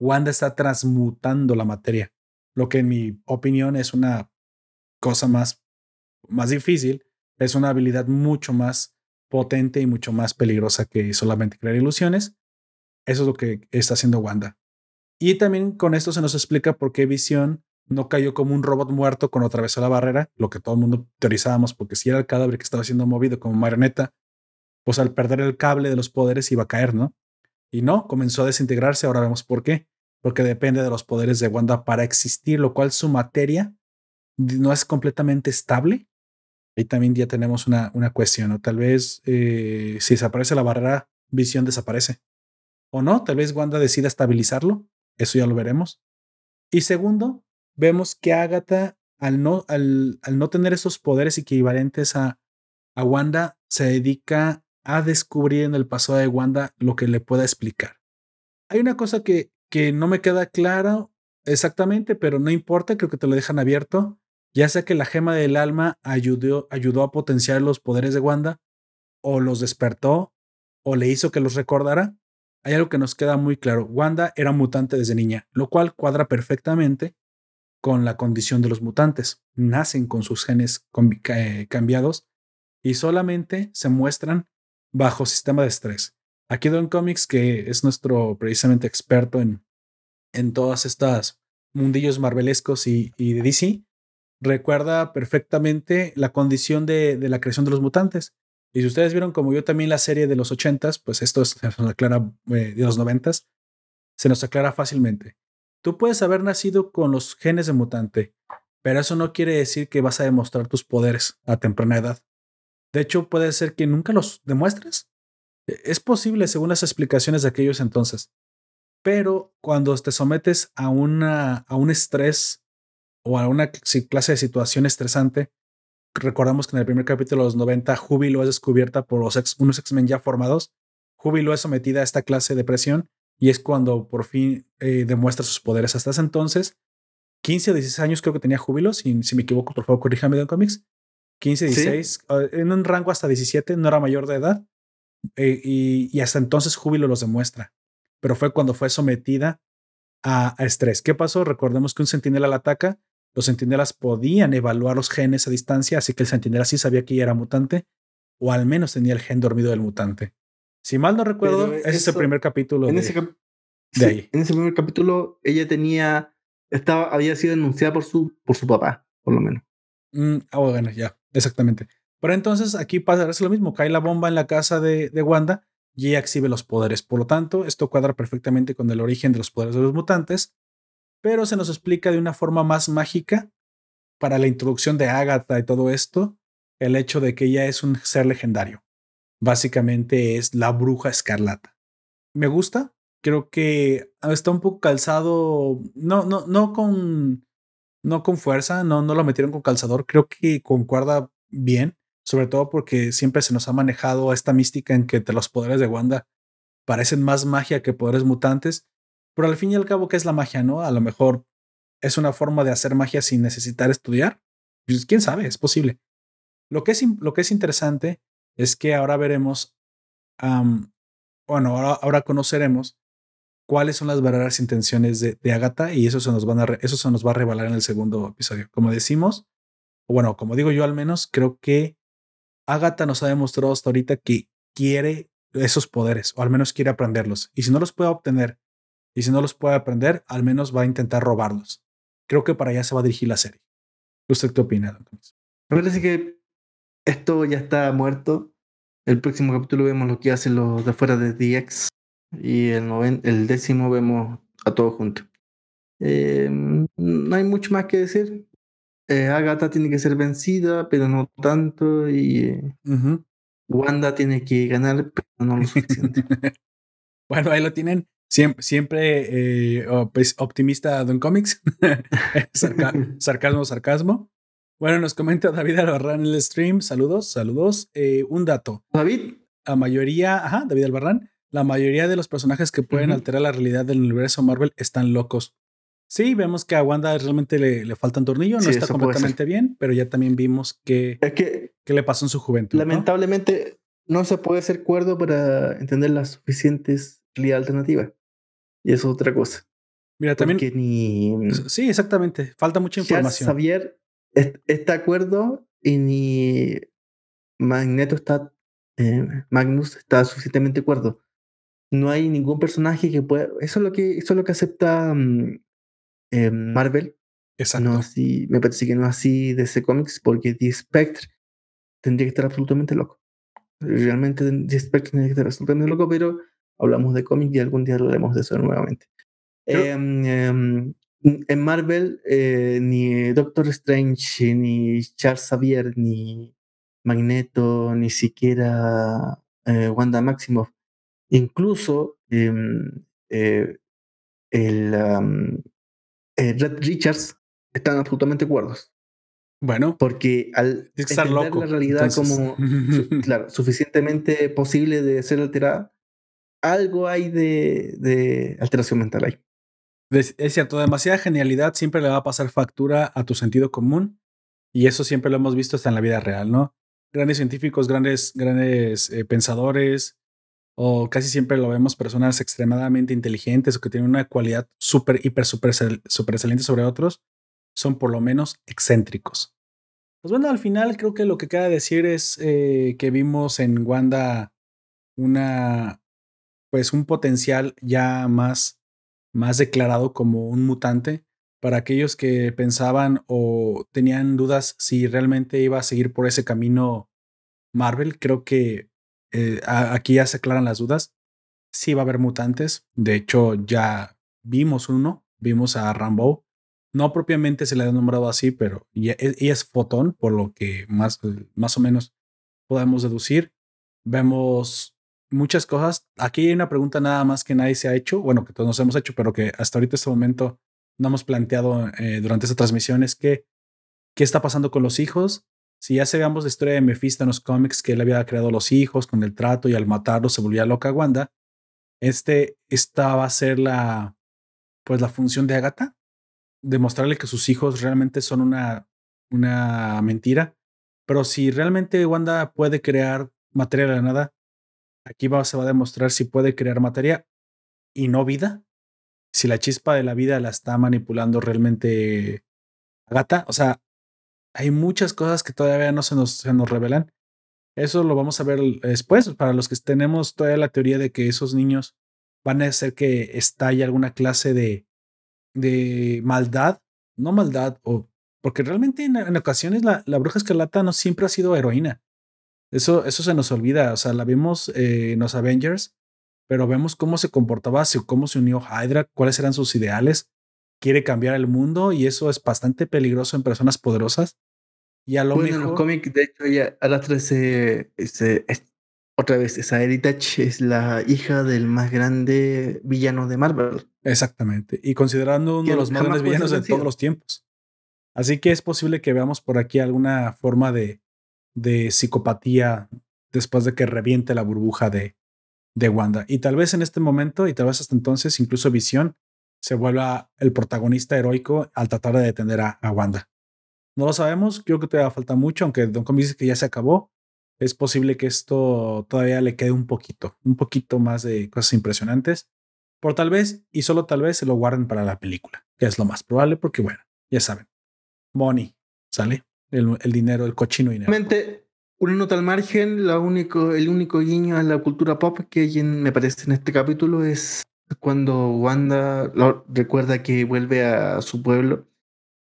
Wanda está transmutando la materia lo que en mi opinión es una cosa más, más difícil, es una habilidad mucho más potente y mucho más peligrosa que solamente crear ilusiones. Eso es lo que está haciendo Wanda. Y también con esto se nos explica por qué Visión no cayó como un robot muerto cuando atravesó la barrera, lo que todo el mundo teorizábamos, porque si era el cadáver que estaba siendo movido como marioneta, pues al perder el cable de los poderes iba a caer, ¿no? Y no, comenzó a desintegrarse, ahora vemos por qué porque depende de los poderes de Wanda para existir, lo cual su materia no es completamente estable. Ahí también ya tenemos una, una cuestión, o tal vez eh, si desaparece la barrera, visión desaparece. O no, tal vez Wanda decida estabilizarlo, eso ya lo veremos. Y segundo, vemos que Agatha, al no, al, al no tener esos poderes equivalentes a, a Wanda, se dedica a descubrir en el pasado de Wanda lo que le pueda explicar. Hay una cosa que, que no me queda claro exactamente, pero no importa, creo que te lo dejan abierto. Ya sea que la gema del alma ayudó, ayudó a potenciar los poderes de Wanda, o los despertó, o le hizo que los recordara. Hay algo que nos queda muy claro. Wanda era mutante desde niña, lo cual cuadra perfectamente con la condición de los mutantes. Nacen con sus genes eh, cambiados y solamente se muestran bajo sistema de estrés. Aquí Don Comics, que es nuestro precisamente experto en, en todas estas mundillos marvelescos y, de DC, recuerda perfectamente la condición de, la creación de los mutantes. Y si ustedes vieron como yo también la serie de los ochentas, pues esto se nos aclara eh, de los noventas, se nos aclara fácilmente. Tú puedes haber nacido con los genes de mutante, pero eso no quiere decir que vas a demostrar tus poderes a temprana edad. De hecho, puede ser que nunca los demuestres. E, es posible según las explicaciones de aquellos entonces, pero cuando te sometes a, una, a un estrés o a una clase de situación estresante, recordamos que en el primer capítulo de los 90, Júbilo es descubierta por los unos X-Men ya formados. Júbilo es sometida a esta clase de presión y es cuando por fin eh, demuestra sus poderes. Hasta ese entonces, 15 o 16 años creo que tenía júbilo, si, si me equivoco, por favor, corríjame de cómics. 15, 16, en un rango hasta 17, no era mayor de edad. Eh, y, y, hasta entonces júbilo los demuestra. Pero fue cuando fue sometida a, a, estrés. ¿Qué pasó? Recordemos que un centinela la ataca. Los centinelas podían evaluar los genes a distancia, así que el centinela sí sabía que ella era mutante, o al menos tenía el gen dormido del mutante. Si mal no recuerdo, ese es el primer capítulo. En, de, ese cap de ahí. en ese primer capítulo, ella tenía, estaba, había sido denunciada por su, por su papá, por lo menos. Mm, oh, bueno, ya, exactamente. Pero entonces aquí pasa lo mismo, cae la bomba en la casa de, de Wanda y ella exhibe los poderes. Por lo tanto, esto cuadra perfectamente con el origen de los poderes de los mutantes, pero se nos explica de una forma más mágica para la introducción de Agatha y todo esto, el hecho de que ella es un ser legendario. Básicamente es la bruja escarlata. Me gusta, creo que está un poco calzado, no, no, no con, no con fuerza, no, no lo metieron con calzador, creo que concuerda bien, sobre todo porque siempre se nos ha manejado esta mística en que los poderes de Wanda parecen más magia que poderes mutantes, pero al fin y al cabo, ¿qué es la magia, no? A lo mejor es una forma de hacer magia sin necesitar estudiar. Pues, quién sabe, es posible. Lo que es, lo que es interesante es que ahora veremos, bueno, ahora, ahora, conoceremos cuáles son las verdaderas intenciones de, de Agatha y eso se, nos eso se nos va a revelar en el segundo episodio. Como decimos, o bueno, como digo yo al menos, creo que Agatha nos ha demostrado hasta ahorita que quiere esos poderes, o al menos quiere aprenderlos. Y si no los puede obtener, y si no los puede aprender, al menos va a intentar robarlos. Creo que para allá se va a dirigir la serie. ¿Usted qué opina, don Tomás? Me parece que esto ya está muerto. El próximo capítulo vemos lo que hacen los de fuera de DX. Y el, noven, el décimo vemos a todos juntos. Eh, no hay mucho más que decir. Eh, Agatha tiene que ser vencida, pero no tanto. Y eh, uh -huh. Wanda tiene que ganar, pero no lo suficiente. (laughs) bueno, ahí lo tienen. Siempre, siempre eh, optimista Don Comics. (laughs) Sarca (laughs) sarcasmo, sarcasmo. Bueno, nos comenta David Albarrán en el stream. Saludos, saludos. Eh, un dato. David. La mayoría, ajá, David Albarrán. La mayoría de los personajes que pueden uh -huh. alterar la realidad del universo Marvel están locos. Sí, vemos que a Wanda realmente le, le falta un tornillo, no sí, está completamente bien, pero ya también vimos que, es que, que le pasó en su juventud. Lamentablemente ¿no? no se puede ser cuerdo para entender las suficientes realidades alternativas. Y eso es otra cosa. Mira, también. Porque ni. Sí, exactamente. Falta mucha información. Xavier está de acuerdo y ni Magneto está. Eh, Magnus está suficientemente de acuerdo. No hay ningún personaje que pueda. Eso es lo que, eso es lo que acepta um, eh, Marvel. Exacto. No así, me parece que no es así de ese cómics, porque The Spectre tendría que estar absolutamente loco. Realmente The Spectre tendría que estar absolutamente loco, pero hablamos de cómics y algún día hablaremos de eso nuevamente. Eh, eh, en Marvel, eh, ni Doctor Strange, ni Charles Xavier, ni Magneto, ni siquiera eh, Wanda Maximoff, incluso em, eh, el um, Red Richards están absolutamente cuerdos. Bueno, porque al estar loco, la realidad entonces. como (laughs) claro, suficientemente posible de ser alterada, algo hay de, alteración mental ahí. Es cierto, demasiada genialidad siempre le va a pasar factura a tu sentido común y eso siempre lo hemos visto hasta en la vida real, ¿no? Grandes científicos, grandes, grandes eh, pensadores o casi siempre lo vemos personas extremadamente inteligentes o que tienen una cualidad súper, hiper, súper, súper excelente sobre otros, son por lo menos excéntricos. Pues bueno, al final creo que lo que queda decir es eh, que vimos en Wanda una, pues un potencial ya más más declarado como un mutante para aquellos que pensaban o tenían dudas si realmente iba a seguir por ese camino Marvel. Creo que eh, aquí ya se aclaran las dudas. Sí va a haber mutantes. De hecho, ya vimos uno. Vimos a Rambo. No propiamente se le ha nombrado así, pero ella, ella es fotón, por lo que más, más o menos podemos deducir. Vemos muchas cosas. Aquí hay una pregunta nada más que nadie se ha hecho, bueno, que todos nos hemos hecho, pero que hasta ahorita este momento no hemos planteado eh, durante esta transmisión es que qué está pasando con los hijos. Si ya sabíamos la historia de Mephisto en los cómics, que él había creado los hijos con el trato y al matarlos se volvía loca Wanda, este, esta va a ser la, pues la función de Agatha. demostrarle que sus hijos realmente son una, una mentira. Pero si realmente Wanda puede crear materia de la nada, aquí se va a demostrar si puede crear materia y no vida. Si la chispa de la vida la está manipulando realmente Agatha. O sea, hay muchas cosas que todavía no se nos, se nos revelan. Eso lo vamos a ver después. Para los que tenemos todavía la teoría de que esos niños van a hacer que estalle alguna clase de, de maldad, no maldad, o porque realmente en, ocasiones la, la, bruja escarlata no siempre ha sido heroína. Eso, eso se nos olvida. O sea, la vimos eh, en los Avengers, pero vemos cómo se comportaba, cómo se unió Hydra, cuáles eran sus ideales. Quiere cambiar el mundo y eso es bastante peligroso en personas poderosas. Y a lo bueno, en los cómics, de hecho, ella arrastra ese, ese, otra vez, esa Heritage es la hija del más grande villano de Marvel. Exactamente. Y considerando uno de los más grandes villanos de todos los tiempos. Así que es posible que veamos por aquí alguna forma de, de psicopatía después de que reviente la burbuja de, de Wanda. Y tal vez en este momento, y tal vez hasta entonces, incluso Visión se vuelva el protagonista heroico al tratar de detener a Wanda. No lo sabemos, creo que todavía falta mucho, aunque Don Com dice que ya se acabó. Es posible que esto todavía le quede un poquito, un poquito más de cosas impresionantes. Por tal vez, y solo tal vez, se lo guarden para la película, que es lo más probable, porque bueno, ya saben. Money, ¿sale? El, dinero, el cochino dinero. Realmente, una nota al margen, la único, el único guiño a la cultura pop que hay en, me parece en este capítulo es cuando Wanda recuerda que vuelve a su pueblo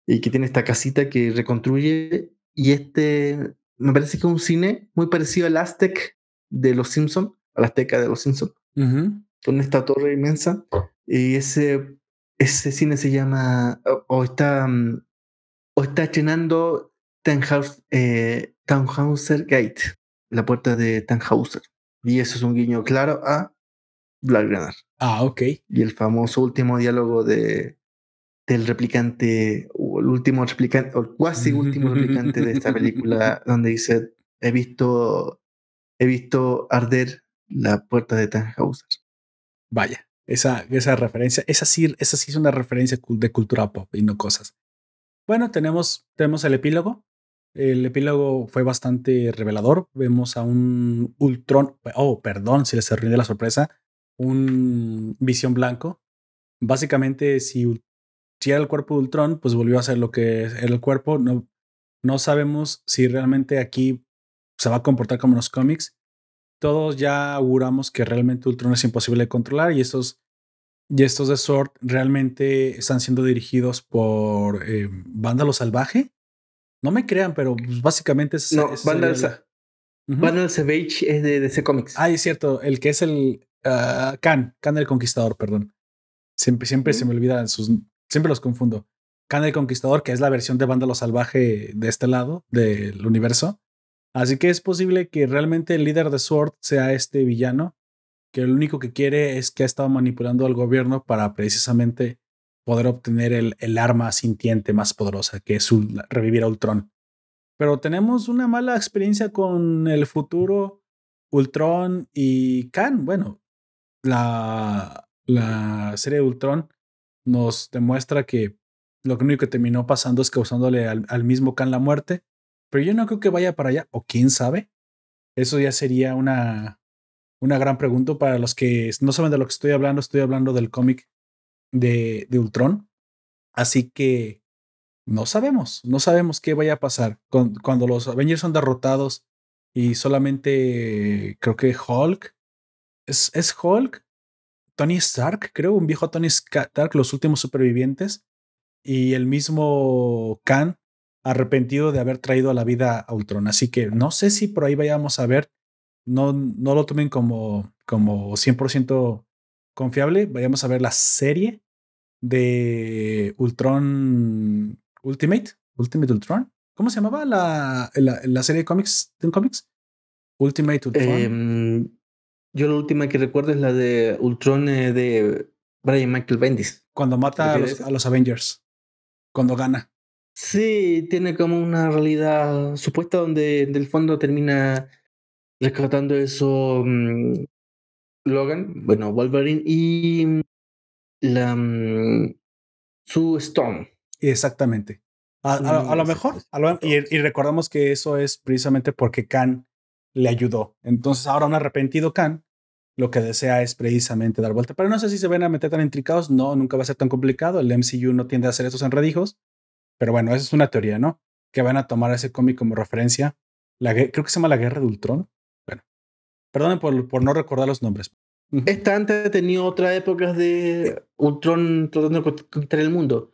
y que tiene esta casita que reconstruye. Y este, me parece que es un cine muy parecido al Aztec de los Simpsons, al Azteca de los Simpsons, con esta torre inmensa. Y ese, ese cine se llama, o, está, mm, o está estrenando Tannhaus, eh, Tannhauser Gate, la puerta de Tannhauser. Y eso es un guiño claro a Black Runner. Ah, ok. Y el famoso último diálogo de del replicante, o el último replicante, o casi último replicante de esta película, (laughs) donde dice, he visto, he visto arder la puerta de Tannhauser. Vaya, esa, esa referencia, esa sí, esa sí es una referencia de cultura pop y no cosas. Bueno, tenemos, tenemos el epílogo. El epílogo fue bastante revelador. Vemos a un Ultron, oh, perdón si les rinde la sorpresa, un visión blanco. Básicamente, si si era el cuerpo de Ultron, pues volvió a ser lo que era el cuerpo. No, no sabemos si realmente aquí se va a comportar como en los cómics. Todos ya auguramos que realmente Ultron es imposible de controlar y estos, y estos de Sword realmente están siendo dirigidos por eh, Vándalo Salvaje. No me crean, pero pues, básicamente es. No, Vándalo, Savage es de DC Comics. Ah, es cierto, el que es el uh, Khan, Khan el Conquistador, perdón. Siempre, siempre se me olvidan sus, siempre los confundo. Khan el Conquistador, que es la versión de Vándalo Salvaje de este lado del universo. Así que es posible que realmente el líder de Sword sea este villano, que lo único que quiere es que ha estado manipulando al gobierno para precisamente poder obtener el, el arma sintiente más poderosa, que es revivir a Ultron. Pero tenemos una mala experiencia con el futuro Ultron y Khan. Bueno, la, la serie de Ultron nos demuestra que lo único que terminó pasando es causándole al, mismo Khan la muerte. Pero yo no creo que vaya para allá, o quién sabe. Eso ya sería una, una gran pregunta para los que no saben de lo que estoy hablando. Estoy hablando del cómic de, Ultron. Así que no sabemos, no sabemos qué vaya a pasar. Cuando los Avengers son derrotados y solamente creo que Hulk es, es Hulk Tony Stark, creo, un viejo Tony Stark, los últimos supervivientes, y el mismo Khan arrepentido de haber traído a la vida a Ultron. Así que no sé si por ahí vayamos a ver, no, no lo tomen como, como 100% confiable, vayamos a ver la serie de Ultron Ultimate, Ultimate Ultron. ¿Cómo se llamaba la, la, serie de cómics? ¿De cómics? Ultimate Ultron. Em, yo la última que recuerdo es la de Ultron eh, de Brian Michael Bendis. Cuando mata a los, Avengers. Cuando gana. Sí, tiene como una realidad supuesta donde del fondo termina rescatando eso mm, Logan, bueno, Wolverine y mm, la Sue Storm. Exactamente. A, lo mejor, y, y, recordamos que eso es precisamente porque Khan le ayudó. Entonces ahora un arrepentido Khan lo que desea es precisamente dar vuelta. Pero no sé si se ven a meter tan intricados. No, nunca va a ser tan complicado. El MCU no tiende a hacer estos enredijos. Pero bueno, esa es una teoría, ¿no? Que van a tomar ese cómic como referencia. La, creo que se llama La Guerra de Ultron. Bueno, perdonen por, por no recordar los nombres. Esta antes ha tenido otras épocas de Ultron tratando de conquistar el mundo.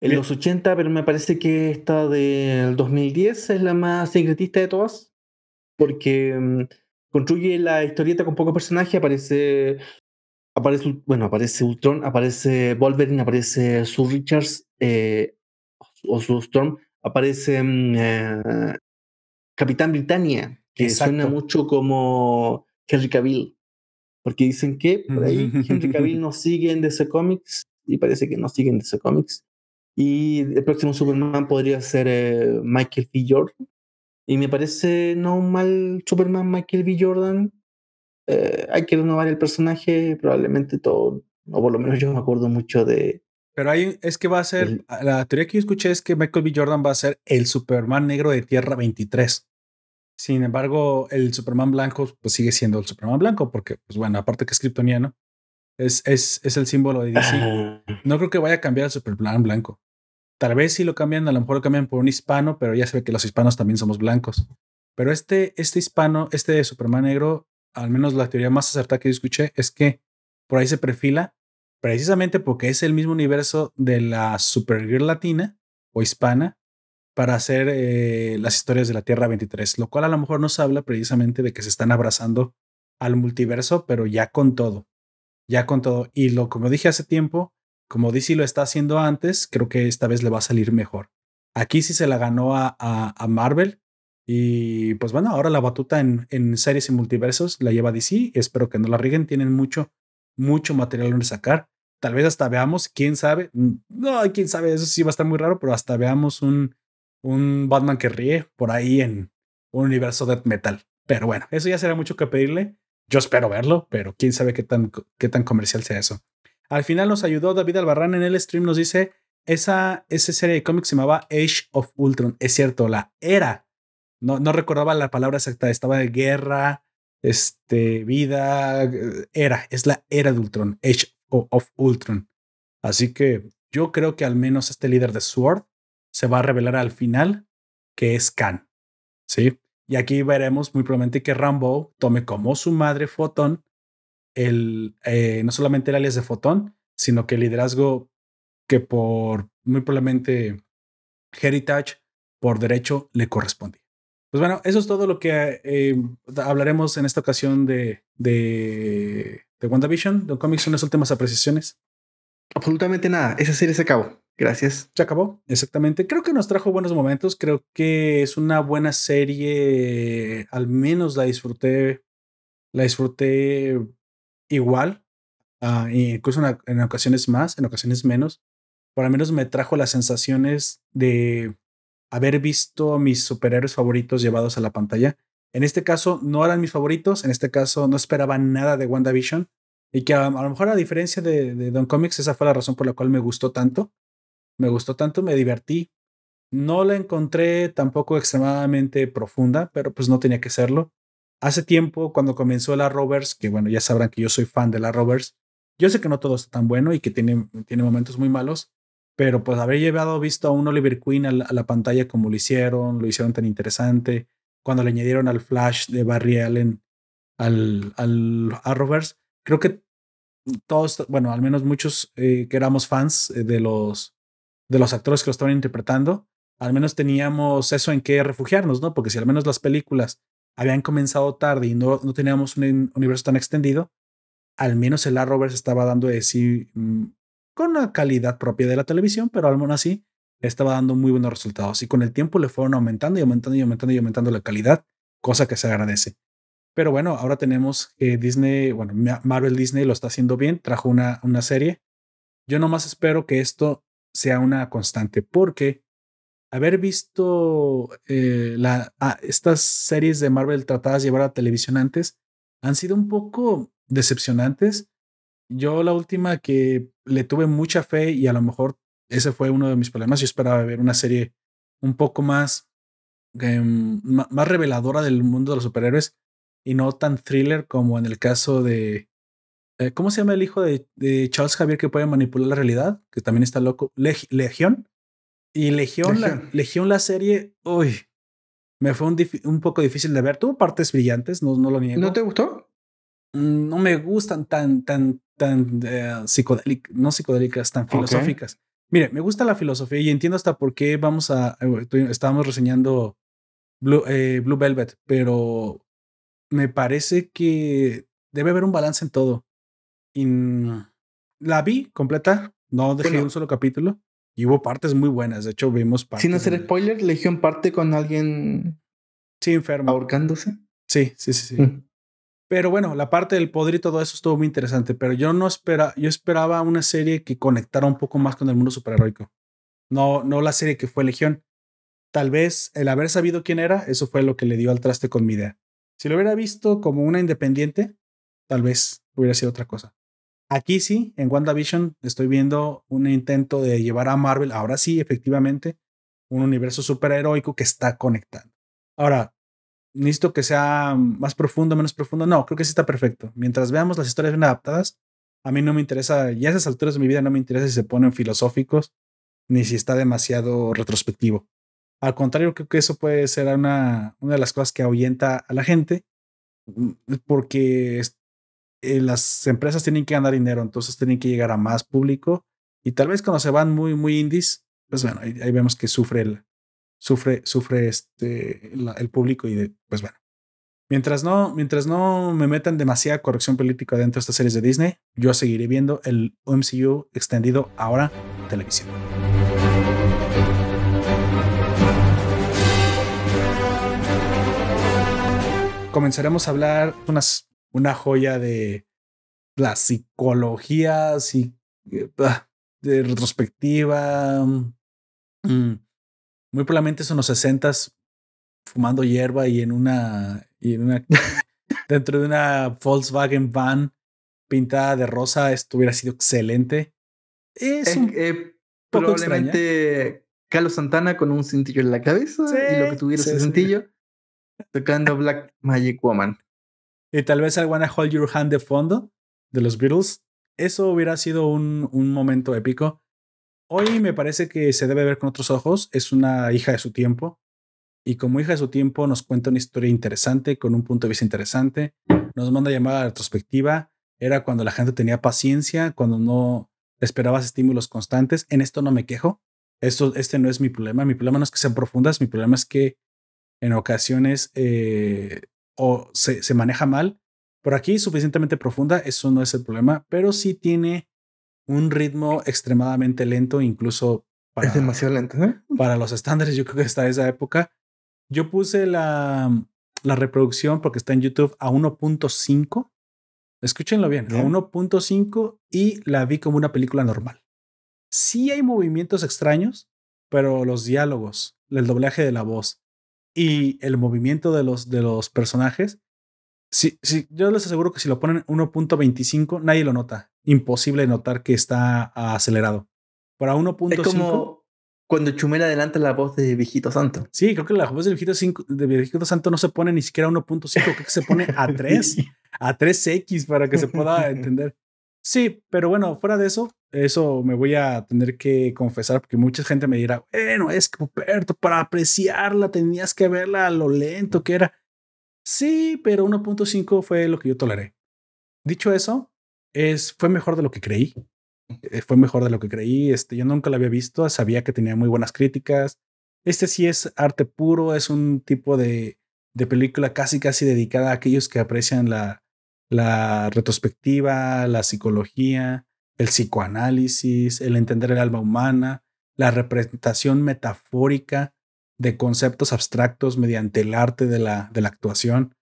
En los 80, pero me parece que esta del 2010 es la más secretista de todas. Porque mm, construye la historieta con pocos personajes, aparece, aparece, bueno, aparece Ultron, aparece Wolverine, aparece Sue Richards eh, o Sue Storm, aparece mm, eh, Capitán Britannia, que suena mucho como Henry Cavill, porque dicen que por ahí Henry (laughs) Cavill no sigue en DC Comics y parece que no sigue en DC Comics. Y el próximo Superman podría ser eh, Michael P. Jordan, y me parece no un mal Superman Michael B. Jordan. Eh, hay que renovar el personaje, probablemente todo, o por lo menos yo me acuerdo mucho de. Pero ahí es que va a ser, la teoría que yo escuché es que Michael B. Jordan va a ser el Superman negro de Tierra 23. Sin embargo, el Superman blanco pues sigue siendo el Superman blanco, porque, pues bueno, aparte que es kryptoniano, es, es, es el símbolo de DC. No creo que vaya a cambiar el Superman blanco. Tal vez si lo cambian, a lo mejor lo cambian por un hispano, pero ya se ve que los hispanos también somos blancos. Pero este, este hispano, este de Superman negro, al menos la teoría más acertada que yo escuché es que por ahí se perfila precisamente porque es el mismo universo de la Supergirl latina o hispana para hacer eh, las historias de la Tierra 23, lo cual a lo mejor nos habla precisamente de que se están abrazando al multiverso, pero ya con todo, ya con todo. Y lo como dije hace tiempo, como DC lo está haciendo antes, creo que esta vez le va a salir mejor. Aquí sí se la ganó a, a, Marvel. Y pues bueno, ahora la batuta en, en, series y multiversos la lleva DC. Espero que no la rieguen. Tienen mucho, mucho material donde sacar. Tal vez hasta veamos, quién sabe. Mm, no, quién sabe, eso sí va a estar muy raro, pero hasta veamos un, un Batman que ríe por ahí en un universo de metal. Pero bueno, eso ya será mucho que pedirle. Yo espero verlo, pero quién sabe qué tan, qué tan comercial sea eso. Al final nos ayudó David Albarrán en el stream, nos dice, esa, esa serie de cómics se llamaba Age of Ultron. Es cierto, la era. No, no recordaba la palabra exacta, estaba de guerra, este, vida, era, es la era de Ultron, Age of Ultron. Así que yo creo que al menos este líder de Sword se va a revelar al final que es Khan. ¿Sí? Y aquí veremos muy probablemente que Rambo tome como su madre Photon el, eh, no solamente el alias de Fotón, sino que el liderazgo que por muy probablemente Heritage, por derecho, le corresponde. Pues bueno, eso es todo lo que eh, hablaremos en esta ocasión de, de, de WandaVision. Don Comics, unas últimas apreciaciones. Absolutamente nada. Esa serie se acabó. Gracias. Se acabó, exactamente. Creo que nos trajo buenos momentos. Creo que es una buena serie. Al menos la disfruté. La disfruté igual, uh, incluso en, ocasiones más, en ocasiones menos, por lo menos me trajo las sensaciones de haber visto a mis superhéroes favoritos llevados a la pantalla. En este caso no eran mis favoritos, en este caso no esperaba nada de WandaVision y que a, lo mejor a diferencia de Don Comics, esa fue la razón por la cual me gustó tanto. Me gustó tanto, me divertí. No la encontré tampoco extremadamente profunda, pero pues no tenía que serlo. Hace tiempo, cuando comenzó la Rovers, que bueno, ya sabrán que yo soy fan de la Rovers, yo sé que no todo está tan bueno y que tiene, tiene momentos muy malos, pero pues haber llevado visto a un Oliver Queen a la, pantalla como lo hicieron, lo hicieron tan interesante, cuando le añadieron al Flash de Barry Allen al, al a Rovers, creo que todos, bueno, al menos muchos eh, que éramos fans eh, de los, de los actores que lo estaban interpretando, al menos teníamos eso en qué refugiarnos, ¿no? Porque si al menos las películas habían comenzado tarde y no, no teníamos un universo tan extendido, al menos el Arrowverse estaba dando de sí mm, con una calidad propia de la televisión, pero al menos así estaba dando muy buenos resultados. Y con el tiempo le fueron aumentando y aumentando y aumentando y aumentando la calidad, cosa que se agradece. Pero bueno, ahora tenemos que Disney, bueno, Marvel Disney lo está haciendo bien, trajo una, una serie. Yo nomás espero que esto sea una constante, porque haber visto eh, ah, estas series de Marvel tratadas de llevar a televisión antes han sido un poco decepcionantes. Yo la última que le tuve mucha fe y a lo mejor ese fue uno de mis problemas. Yo esperaba ver una serie un poco más, em, más reveladora del mundo de los superhéroes y no tan thriller como en el caso de. Eh, ¿Cómo se llama el hijo de, Charles Javier que puede manipular la realidad? Que también está loco. Legión. Y Legión, La, Legión, la serie, uy, me fue un, un, poco difícil de ver. Tuvo partes brillantes, no, no lo niego. ¿No te gustó? Mm, no me gustan tan, tan, tan eh, psicodélicas, no psicodélicas, tan filosóficas. Mire, me gusta la filosofía y entiendo hasta por qué vamos a. Eh, estábamos reseñando Blue, Blue Velvet, pero me parece que debe haber un balance en todo. Y la vi completa, no dejé un solo capítulo y hubo partes muy buenas. De hecho, vimos partes. Sin hacer spoiler, Legión parte con alguien. Sí, enfermo. Ahorcándose. Sí, sí, sí, sí. Mm. Pero bueno, la parte del poder y todo eso estuvo muy interesante. Pero yo no espera, yo esperaba una serie que conectara un poco más con el mundo superheroico. No, no la serie que fue Legión. Tal vez el haber sabido quién era, eso fue lo que le dio al traste con mi idea. Si lo hubiera visto como una independiente, tal vez hubiera sido otra cosa. Aquí sí, en WandaVision estoy viendo un intento de llevar a Marvel, ahora sí, efectivamente, un universo superheroico que está conectando. Ahora, necesito que sea más profundo, menos profundo. No, creo que sí está perfecto. Mientras veamos las historias bien adaptadas, a mí no me interesa, ya a esas alturas de mi vida no me interesa si se ponen filosóficos ni si está demasiado retrospectivo. Al contrario, creo que eso puede ser una, una de las cosas que ahuyenta a la gente, mm, porque eh, las empresas tienen que ganar dinero, entonces tienen que llegar a más público y tal vez cuando se van muy, muy indies, pues bueno, ahí, vemos que sufre el, sufre, sufre este, el público y de, pues bueno. Mientras no, mientras no me metan demasiada corrección política dentro de estas series de Disney, yo seguiré viendo el MCU extendido ahora televisión. comenzaremos a hablar unas, una joya de la psicología, eh, de retrospectiva. Mm, muy probablemente son los sesentas fumando hierba y en una, y en una (laughs) dentro de una Volkswagen van pintada de rosa. Esto hubiera sido excelente. Es eh, probablemente Carlos Santana con un cintillo en la cabeza y lo que tuviera ese cintillo tocando Black Magic Woman. Y tal vez el Wanna Hold Your Hand de fondo de los Beatles. Eso hubiera sido un, un momento épico. Hoy me parece que se debe ver con otros ojos. Es una hija de su tiempo. Y como hija de su tiempo nos cuenta una historia interesante, con un punto de vista interesante. Nos manda llamada a retrospectiva. Era cuando la gente tenía paciencia, cuando no esperabas estímulos constantes. En esto no me quejo. Esto, este no es mi problema. Mi problema no es que sean profundas. Mi problema es que en ocasiones eh, o se, se, maneja mal. Por aquí suficientemente profunda, eso no es el problema, pero sí tiene un ritmo extremadamente lento, incluso para, es demasiado lento, ¿eh? para los estándares, yo creo que está esa época. Yo puse la, la reproducción porque está en YouTube a 1.5. Escúchenlo bien, a 1.5 y la vi como una película normal. Sí hay movimientos extraños, pero los diálogos, el doblaje de la voz, y el movimiento de los, de los personajes, si, si, yo les aseguro que si lo ponen 1.25, nadie lo nota. Imposible notar que está acelerado. Para 1.5. Es como cuando Chumel adelanta la voz de Viejito Santo. Sí, creo que la voz de Viejito, de Viejito Santo no se pone ni siquiera a 1.5, creo que se pone a (laughs) 3, a 3X para que se pueda (laughs) entender. Sí, pero bueno, fuera de eso, eso me voy a tener que confesar porque mucha gente me dirá, bueno, es que Puperto, para apreciarla tenías que verla a lo lento que era. Sí, pero 1.5 fue lo que yo toleré. Dicho eso, es, fue mejor de lo que creí. Eh, fue mejor de lo que creí. Este, yo nunca la había visto, sabía que tenía muy buenas críticas. Este sí es arte puro, es un tipo de, de película casi, casi dedicada a aquellos que aprecian la, la retrospectiva, la psicología, el psicoanálisis, el entender el alma humana, la representación metafórica de conceptos abstractos mediante el arte de la, de la actuación,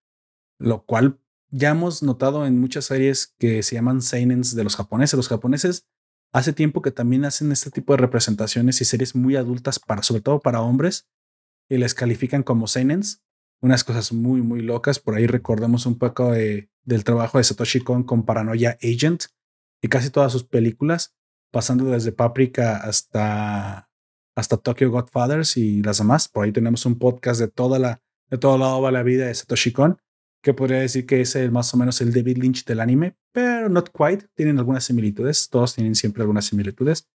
lo cual ya hemos notado en muchas series que se llaman seinens de los japoneses. Los japoneses hace tiempo que también hacen este tipo de representaciones y series muy adultas para, sobre todo para hombres, y les califican como seinens unas cosas muy, muy locas. Por ahí recordemos un poco de, del trabajo de Satoshi Kon con Paranoia Agent y casi todas sus películas pasando desde Paprika hasta, hasta Tokyo Godfathers y las demás. Por ahí tenemos un podcast de toda la, de todo lado de la vida de Satoshi Kon, que podría decir que es el, más o menos el David Lynch del anime, pero not quite. Tienen algunas similitudes, todos tienen siempre algunas similitudes,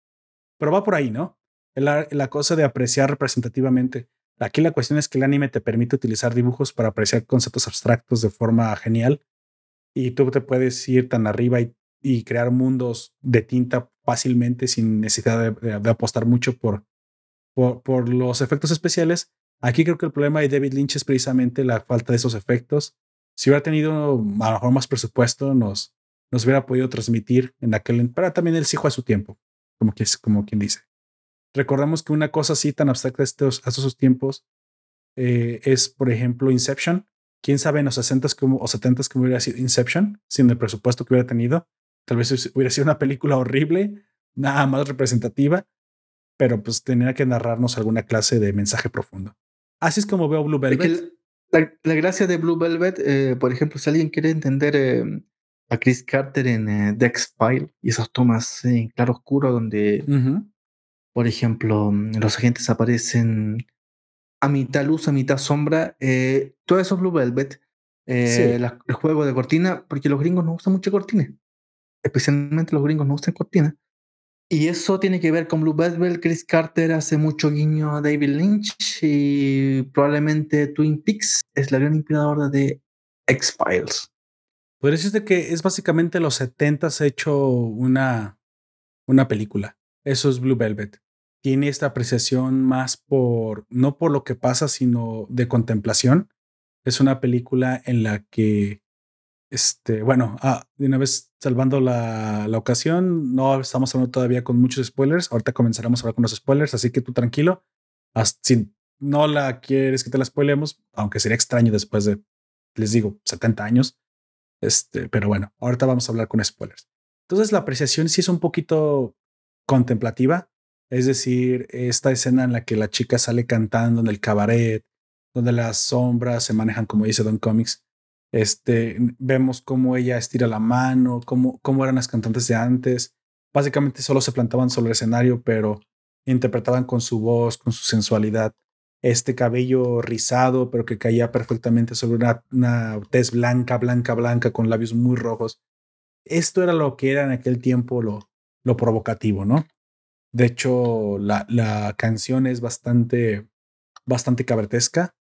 pero va por ahí, ¿no? La, la cosa de apreciar representativamente. Aquí la cuestión es que el anime te permite utilizar dibujos para apreciar conceptos abstractos de forma genial y tú te puedes ir tan arriba y, y crear mundos de tinta fácilmente sin necesidad de, apostar mucho por, por, los efectos especiales. Aquí creo que el problema de David Lynch es precisamente la falta de esos efectos. Si hubiera tenido a lo mejor más presupuesto, nos, nos hubiera podido transmitir en aquel, pero también él sí a su tiempo, como, quien dice. Recordemos que una cosa así tan abstracta a estos, a estos tiempos eh, es, por ejemplo, Inception, quién sabe en los 60 como, o 70 cómo hubiera sido Inception sin el presupuesto que hubiera tenido. Tal vez hubiera sido una película horrible, nada más representativa, pero pues tenía que narrarnos alguna clase de mensaje profundo. Así es como veo Blue Velvet. La, la, gracia de Blue Velvet, eh, por ejemplo, si alguien quiere entender eh, a Chris Carter en eh, Dex File y esas tomas en claro oscuro donde, uh -huh. por ejemplo, los agentes aparecen a mitad luz, a mitad sombra. Eh, todo eso es Blue Velvet. Eh, sí. la, el juego de cortina, porque los gringos no usan mucha cortina. Especialmente los gringos no usan cortina. Y eso tiene que ver con Blue Velvet. Chris Carter hace mucho guiño a David Lynch y probablemente Twin Peaks es la gran inspiradora de X-Files. Podría decirte que es básicamente los 70 s hecho una, una película. Eso es Blue Velvet tiene esta apreciación más por, no por lo que pasa, sino de contemplación. Es una película en la que, este, bueno, ah, de una vez salvando la, la ocasión, no estamos hablando todavía con muchos spoilers. Ahorita comenzaremos a hablar con los spoilers, así que tú tranquilo. Si no la quieres que te la spoilemos, aunque sería extraño después de, les digo, 70 años. Este, pero bueno, ahorita vamos a hablar con spoilers. Entonces la apreciación sí es un poquito contemplativa, es decir, esta escena en la que la chica sale cantando en el cabaret, donde las sombras se manejan como dice Don Comics. Este, vemos cómo ella estira la mano, cómo, cómo eran las cantantes de antes. Básicamente solo se plantaban sobre el escenario, pero interpretaban con su voz, con su sensualidad. Este cabello rizado, pero que caía perfectamente sobre una, tez blanca, blanca, blanca, con labios muy rojos. Esto era lo que era en aquel tiempo lo, lo provocativo, ¿no? De hecho, la, la canción es bastante, bastante cabaretesca.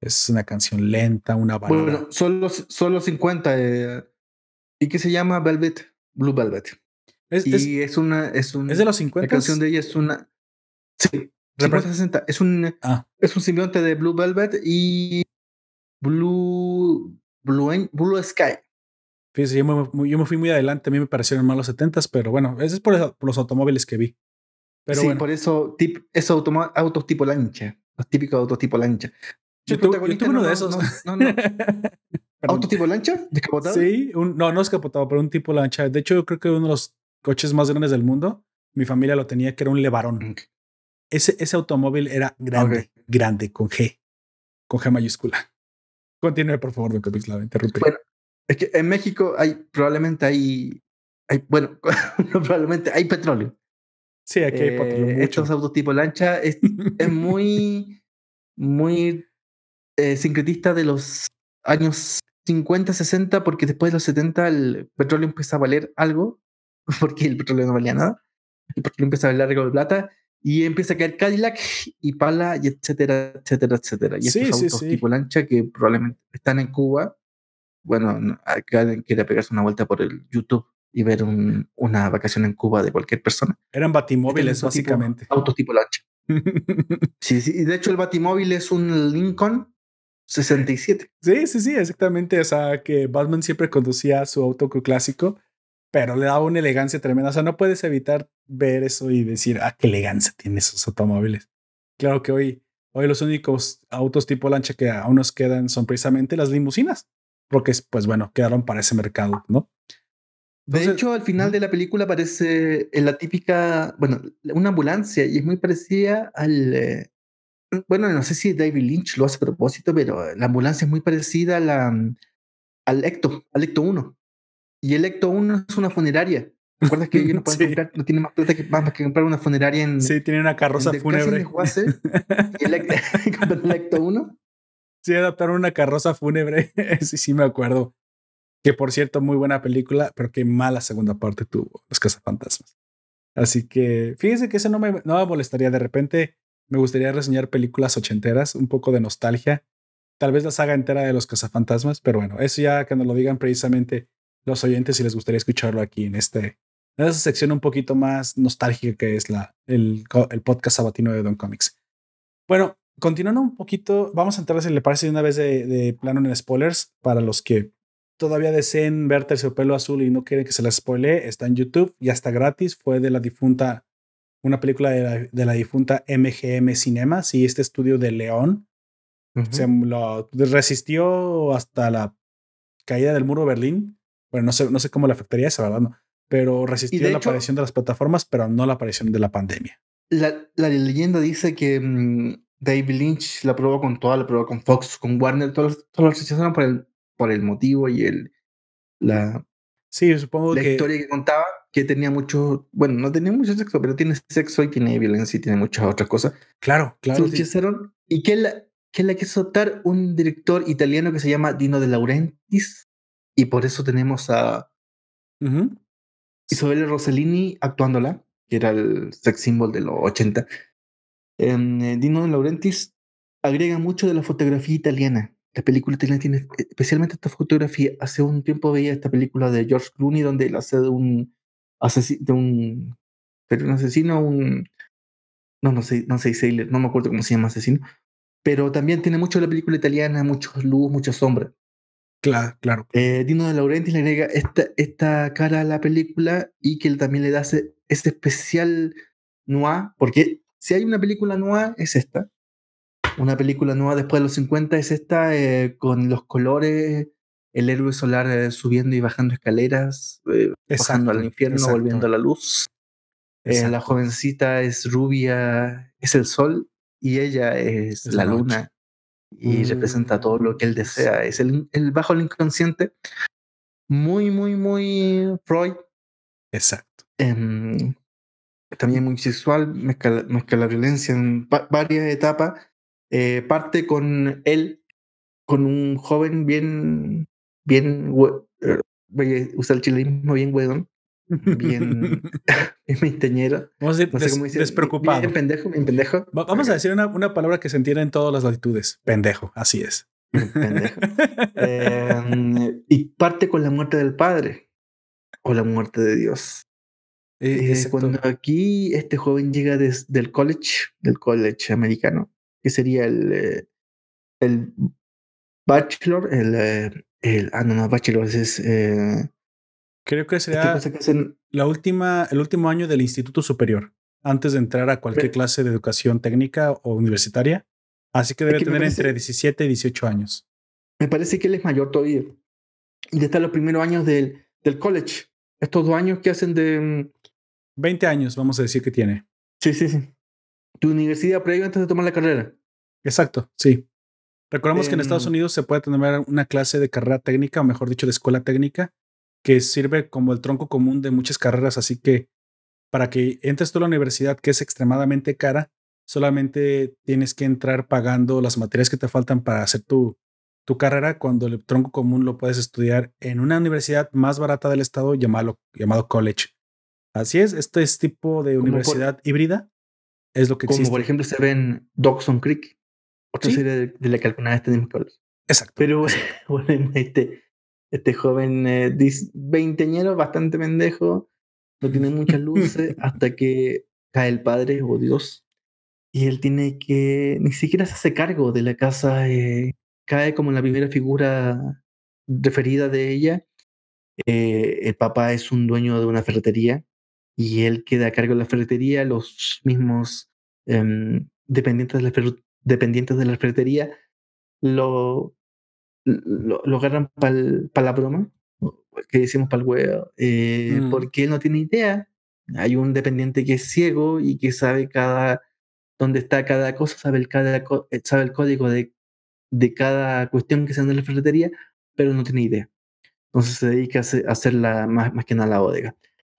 Es una canción lenta, una balada. Bueno, solo, solo 50. Eh, ¿Y qué se llama Velvet? Blue Velvet. Es, y es, es, una, es, un, es de los 50. La canción de ella es una. Sí, 50, 60. Es un, ah. es un simbionte de Blue Velvet y Blue, Blue, Blue Sky. Fíjese, yo me, yo me, fui muy adelante. A mí me parecieron más los 70 pero bueno, eso es por, por los automóviles que vi. Pero sí, bueno. por eso, tip, esos autos tipo lancha, los típicos autos tipo lancha. Yo, tuve, yo tuve uno no, de esos. No, no, (laughs) ¿Auto tipo lancha? ¿Descapotado? Sí, un, no, no descapotado, pero un tipo lancha. De hecho, yo creo que uno de los coches más grandes del mundo, mi familia lo tenía, que era un Levarón. Okay. Ese, ese automóvil era grande, okay. grande, con G, con G mayúscula. Continúe, por favor, doctor Pixlava, interrumpe. Bueno, es que en México hay, probablemente hay, hay bueno, (laughs) probablemente hay petróleo. Sí, aquí hay eh, Estos autos tipo lancha es, es muy, muy eh, sincretista de los años 50, 60, porque después de los 70 el petróleo empieza a valer algo, (laughs) porque el petróleo no valía nada. El petróleo empieza a valer algo de plata y empieza a caer Cadillac y Pala, y etcétera, etcétera, etcétera. Y sí, estos sí, autos sí. tipo lancha que probablemente están en Cuba. Bueno, acá quiere pegarse una vuelta por el YouTube y ver un, una vacación en Cuba de cualquier persona. Eran batimóviles, básicamente. Tipo, autos tipo lancha. (laughs) sí, sí, y de hecho el batimóvil es un Lincoln 67. Sí, sí, sí, exactamente. O sea, que Batman siempre conducía su auto clásico, pero le daba una elegancia tremenda. O sea, no puedes evitar ver eso y decir, ah, qué elegancia tienen esos automóviles. Claro que hoy, hoy los únicos autos tipo lancha que aún nos quedan son precisamente las limusinas, porque, pues bueno, quedaron para ese mercado, ¿no? De hecho, al final de la película aparece en la típica, bueno, una ambulancia y es muy parecida al, eh, bueno, no sé si David Lynch lo hace a propósito, pero la ambulancia es muy parecida a la, al Ecto, al Ecto 1. Y el Ecto 1 es una funeraria. ¿Recuerdas que ellos no (laughs) pueden comprar, no tienen más plata que, más que comprar una funeraria en. Sí, tienen una carroza fúnebre. y el, (laughs) el acto 1. Sí, adaptaron una carroza fúnebre. (laughs) sí, sí, me acuerdo. Que por cierto, muy buena película, pero qué mala segunda parte tuvo, Los Cazafantasmas. Así que fíjense que eso no me, no me molestaría. De repente me gustaría reseñar películas ochenteras, un poco de nostalgia. Tal vez la saga entera de Los Cazafantasmas, pero bueno, eso ya que nos lo digan precisamente los oyentes si les gustaría escucharlo aquí en este en esa sección un poquito más nostálgica que es la, el, podcast sabatino de Don Comics. Bueno, continuando un poquito, vamos a entrar, si le parece, una vez de, plano en spoilers para los que todavía deseen ver Terciopelo Azul y no quieren que se les spoile, está en YouTube, ya está gratis, fue de la difunta, una película de la, de la difunta MGM Cinema, sí, este estudio de León. Se lo resistió hasta la caída del muro de Berlín. Bueno, no sé, no sé cómo le afectaría eso, ¿verdad? No, pero resistió la aparición de las plataformas, pero no la aparición de la pandemia. La, la leyenda dice que mm, David Lynch la probó con toda, la probó con Fox, con Warner, todos, todos los rechazaron por el, por el motivo y el, la, sí, supongo la historia que contaba, que tenía mucho, bueno, no tenía mucho sexo, pero tiene sexo y tiene violencia y tiene muchas otras cosas. Claro, claro. Sí. rechazaron y que la, que la quiso adoptar un director italiano que se llama Dino de Laurentiis y por eso tenemos a uh Isabella Rossellini actuándola, que era el sex symbol de los 80. Eh, Dino de Laurentiis agrega mucho de la fotografía italiana. La película italiana tiene especialmente esta fotografía. Hace un tiempo veía esta película de George Clooney donde él hace un asesino, de un, pero un asesino, un no, no sé, no sé, Sailor, no me acuerdo cómo se llama asesino, pero también tiene mucho la película italiana, mucho luz, mucha sombra. Claro, claro. Eh, Dino de Laurentiis le agrega esta, esta cara a la película y que él también le da ese, ese especial noir, porque si hay una película noir es esta. Una película nueva después de los 50 es esta, eh, con los colores, el héroe solar eh, subiendo y bajando escaleras, eh, bajando al infierno, volviendo a la luz. la jovencita es rubia, es el sol, y ella es, es la, la luna y mm. representa todo lo que él desea. Es el, el bajo el inconsciente. Muy, muy, muy Freud. Exacto. Eh, también muy sexual, mezcla, mezcla la violencia en varias etapas. Eh, parte con él, con un joven bien, bien, eh, voy a usar el chilenismo bien huedón, bien, (laughs) (laughs) bien. Vamos a decir, no sé cómo dice, despreocupado. Bien pendejo, bien pendejo. Vamos a decir una, una palabra que se entiende en todas las latitudes. Pendejo, así es. Pendejo. (laughs) eh, y parte con la muerte del padre o la muerte de Dios. Eh, eh, cuando aquí este joven llega des, del college, del college americano, que sería el, eh, el bachelor, el, el, ah, no, no, bachelor es, eh, creo que hacen, la última, el último año del instituto superior, antes de entrar a cualquier clase de educación técnica o universitaria. Así que debe tener parece, entre 17 y 18 años. Me parece que él es mayor todavía. Y está en los primeros años del, del college. Estos dos años que hacen de, 20 años, vamos a decir que tiene. Sí, sí, sí. Tu universidad previa antes de tomar la carrera. Exacto, sí. Recordemos eh, que en Estados Unidos se puede tener una clase de carrera técnica, o mejor dicho, de escuela técnica, que sirve como el tronco común de muchas carreras. Así que para que entres tú a la universidad, que es extremadamente cara, solamente tienes que entrar pagando las materias que te faltan para hacer tu, tu carrera, cuando el tronco común lo puedes estudiar en una universidad más barata del estado llamado, llamado college. Así es, este es tipo de universidad por, híbrida. Es lo que como existe. por ejemplo se ve en Dawson Creek, otra ¿Sí? serie de, de, la que alguna vez tenemos que hablar. Exacto. Pero bueno, (laughs) este, este joven eh, veinteñero, bastante pendejo, no tiene muchas (laughs) luces hasta que cae el padre o oh Dios. Y él tiene que, ni siquiera se hace cargo de la casa, eh, cae como la primera figura referida de ella. Eh, el papá es un dueño de una ferretería y él queda a cargo de la ferretería, los mismos eh, dependientes, de la dependientes de la ferretería lo, lo, lo agarran para pa la broma, que decimos para el huevo, eh, mm. porque él no tiene idea. Hay un dependiente que es ciego y que sabe cada dónde está cada cosa, sabe el, cada, eh, sabe el código de, de cada cuestión que se anda en la ferretería, pero no tiene idea. Entonces se dedica a hacer, a hacer la, más, más que nada la bodega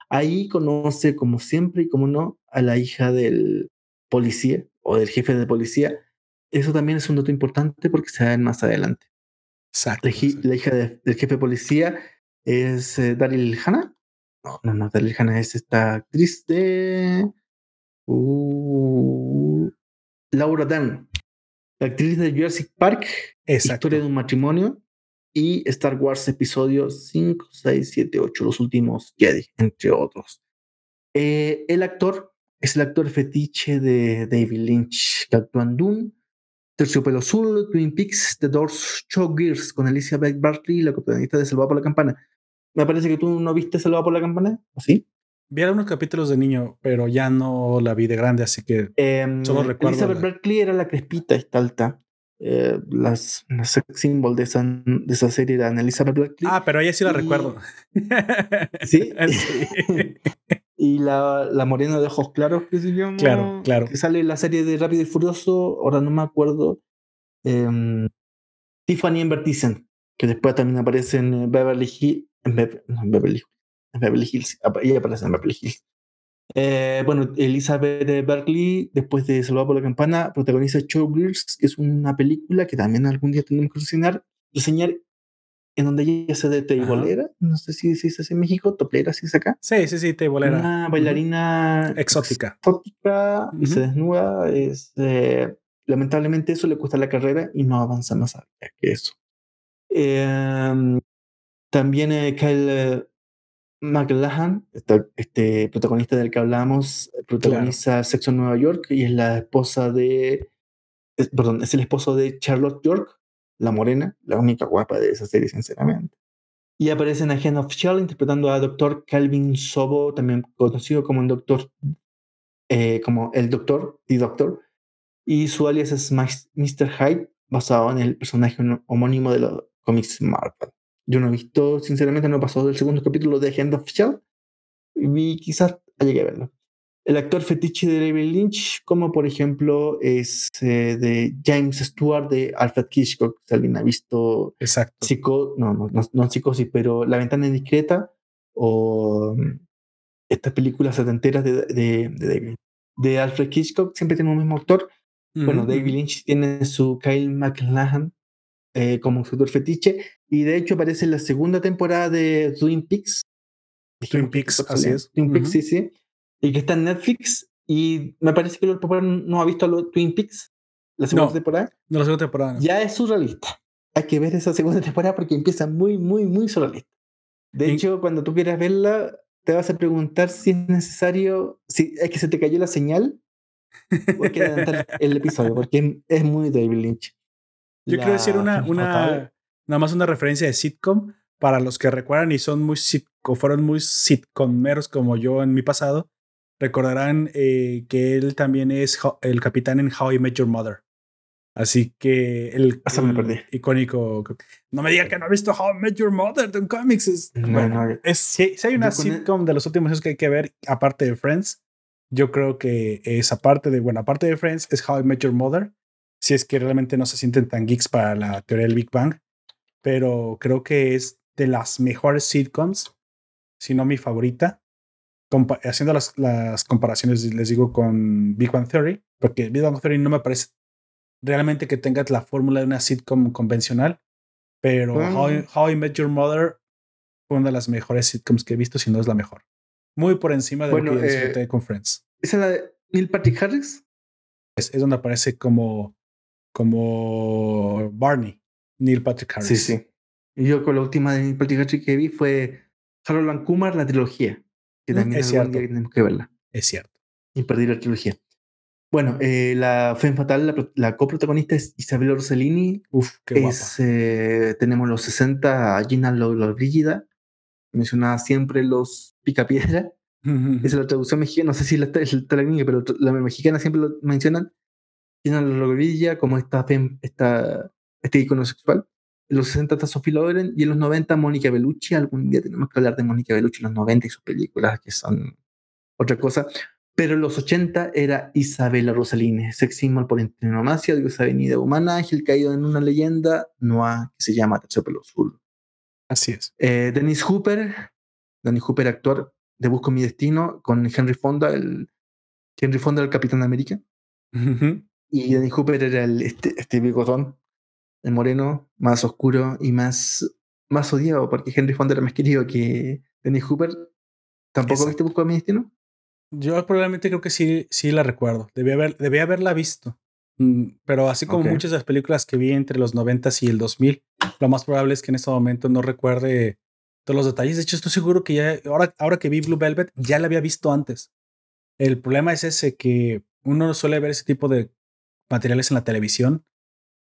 Ahí conoce, como siempre y como no, a la hija del policía o del jefe de policía. Eso también es un dato importante porque se va más adelante. Exacto. La, hija del jefe de policía es eh, Daryl Hannah. No, no, no, Daryl Hannah es esta actriz de. Uh, Laura Dern, la actriz de Jurassic Park, Historia de un matrimonio y Star Wars Episodio 5, 6, 7, 8, los últimos Jedi, entre otros. Eh, el actor es el actor fetiche de David Lynch, que actúa en Dune, Terciopelo Azul, Twin Peaks, The Doors, Show Gears, con Elizabeth Barkley, la protagonista de Salvado por la Campana. Me parece que tú no viste Salvado por la Campana, ¿o sí? Vi algunos capítulos de niño, pero ya no la vi de grande, así que em, solo recuerdo. Elizabeth Berkley era la crespita, esta alta. Eh, las, sex symbol de esa, de esa serie era Elizabeth Berkley. Ah, pero ella sí la recuerdo. ¿Sí? (laughs) (laughs) y la, la, morena de ojos claros que se llama. Claro, claro. Que sale en la serie de Rápido y Furioso, ahora no me acuerdo. Eh, Tiffany Amber que después también aparece en Beverly Hills. En, Beverly Hills en Beverly Hills. Ella aparece en Beverly Hills. Eh, bueno, Elizabeth Berkley, después de Salvado por la Campana, protagoniza Showgirls, que es una película que también algún día tenemos que reseñar, reseñar en donde ella se de teibolera, no sé si se dice en México, toplera, si es acá. Sí, sí, sí, teibolera. Una bailarina exótica. Exótica, y se desnuda. Es, eh, lamentablemente eso le cuesta la carrera y no avanza más allá que eso. Eh, también Kyle McLachlan, este protagonista del que hablamos, protagoniza Sexo en Nueva York y es la esposa de. perdón, es el esposo de Charlotte York, la morena, la única guapa de esa serie, sinceramente. Y aparece en Agent of Shell interpretando a Dr. Calvin Sobo, también conocido como el Doctor, eh, como el Doctor, The Doctor. Y su alias es Mr. Hyde, basado en el personaje homónimo de los cómics Marvel. Yo no he visto, sinceramente, no pasado del segundo capítulo de Agenda Official y quizás llegué a verlo. El actor fetiche de David Lynch, como por ejemplo es eh, de James Stewart de Alfred Hitchcock, si alguien ha visto Exacto. Psico, no, no, no, no psicosis, pero La ventana indiscreta o mm, estas películas setenteras de, de, de, David. De Alfred Hitchcock siempre tiene un mismo actor. Bueno, David Lynch tiene su Kyle MacLachlan eh, como su actor fetiche y de hecho aparece en la segunda temporada de Twin Peaks. Twin Peaks, así es. Twin Peaks, sí, sí. Y que está en Netflix. Y me parece que el papá no ha visto los Twin Peaks, la segunda temporada. No, la segunda temporada. Ya es surrealista. Hay que ver esa segunda temporada porque empieza muy, muy, muy surrealista. De hecho, cuando tú quieras verla, te vas a preguntar si es necesario, si es que se te cayó la señal o hay que adelantar (laughs) el episodio, porque es muy David Lynch. Yo quiero decir una, una, nada más una referencia de sitcom para los que recuerdan y son muy o fueron muy sitcomeros como yo en mi pasado. Recordarán eh, que él también es el capitán en How I Met Your Mother. Así que el, icónico. No me digan que no ha visto How I Met Your Mother de un cómics. bueno, es, si, hay una sitcom de los últimos años que hay que ver, aparte de Friends, yo creo que esa parte de, bueno, aparte de Friends, es How I Met Your Mother. Si es que realmente no se sienten tan geeks para la teoría del Big Bang pero creo que es de las mejores sitcoms, si no mi favorita. Haciendo las, las, comparaciones, les digo, con Big Bang Theory, porque Big Bang Theory no me parece realmente que tenga la fórmula de una sitcom convencional, pero How, I, Met Your Mother fue una de las mejores sitcoms que he visto, si no es la mejor. Muy por encima de lo que disfruté eh, con Friends. ¿Es la de Neil Patrick Harris? Es, es donde aparece como, como Barney. Neil Patrick Harris. Sí, sí. Y yo con la última de Neil Patrick Harris que vi fue Harold and Kumar, la trilogía. Que mm, también es cierto. Que tenemos que verla. Es cierto. Imperdible la trilogía. Bueno, eh, la Femme Fatal, la, coprotagonista es Isabel Rossellini. Uf, qué guapa. Eh, tenemos los 60 a Gina Lollobrigida. Mencionaba siempre los Picapiedra. (laughs) Esa es la traducción mexicana. No sé si la la línea, pero la mexicana siempre lo mencionan. Gina Lollobrigida como esta, esta este icono sexual. En los 60 está Sophie Loren y en los 90 Mónica Bellucci. Algún día tenemos que hablar de Mónica Bellucci en los 90 y sus películas que son otra cosa. Pero en los 80 era Isabella Rossellini, sex symbol por antonomasia, diosa venida humana, ángel caído en una leyenda, Noah, que se llama Terciopelo Azul. Así es. Eh, Dennis Hooper, Dennis Hooper, actor, de Busco mi Destino con Henry Fonda, el Henry Fonda el Capitán América. Y Danny Hooper era el, este, este bigotón, el moreno, más oscuro y más, más odiado, porque Henry Fonda era más querido que Danny Hooper. ¿Tampoco viste Busco mi Destino? Yo probablemente creo que sí, sí la recuerdo. Debía, haber, debía haberla visto. Mm, pero así como muchas de las películas que vi entre los 90 y el 2000, lo más probable es que en este momento no recuerde todos los detalles. De hecho, estoy seguro que ya, ahora, ahora que vi Blue Velvet, ya la había visto antes. El problema es ese que uno suele ver ese tipo de materiales en la televisión.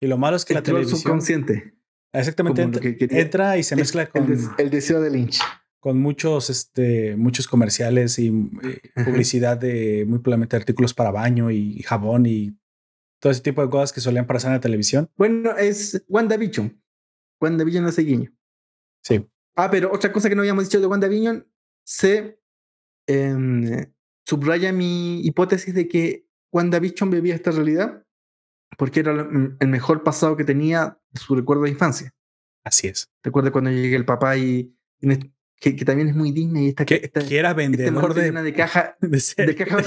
Y lo malo es que la televisión. subconsciente. Exactamente. Entra, y se mezcla con. El, deseo de Lynch. Con muchos, este, muchos comerciales y eh, publicidad de muy probablemente artículos para baño y jabón y todo ese tipo de cosas que solían pasar en la televisión. Bueno, es WandaVision. WandaVision hace guiño. Sí. Ah, pero otra cosa que no habíamos dicho de WandaVision, se em, subraya mi hipótesis de que WandaVision bebía esta realidad porque era el mejor pasado que tenía su recuerdo de infancia. Así es. Recuerda cuando llegué el papá y, que, también es muy Disney. Esta, que, era este vendedor de, una de caja, (laughs) de, caja,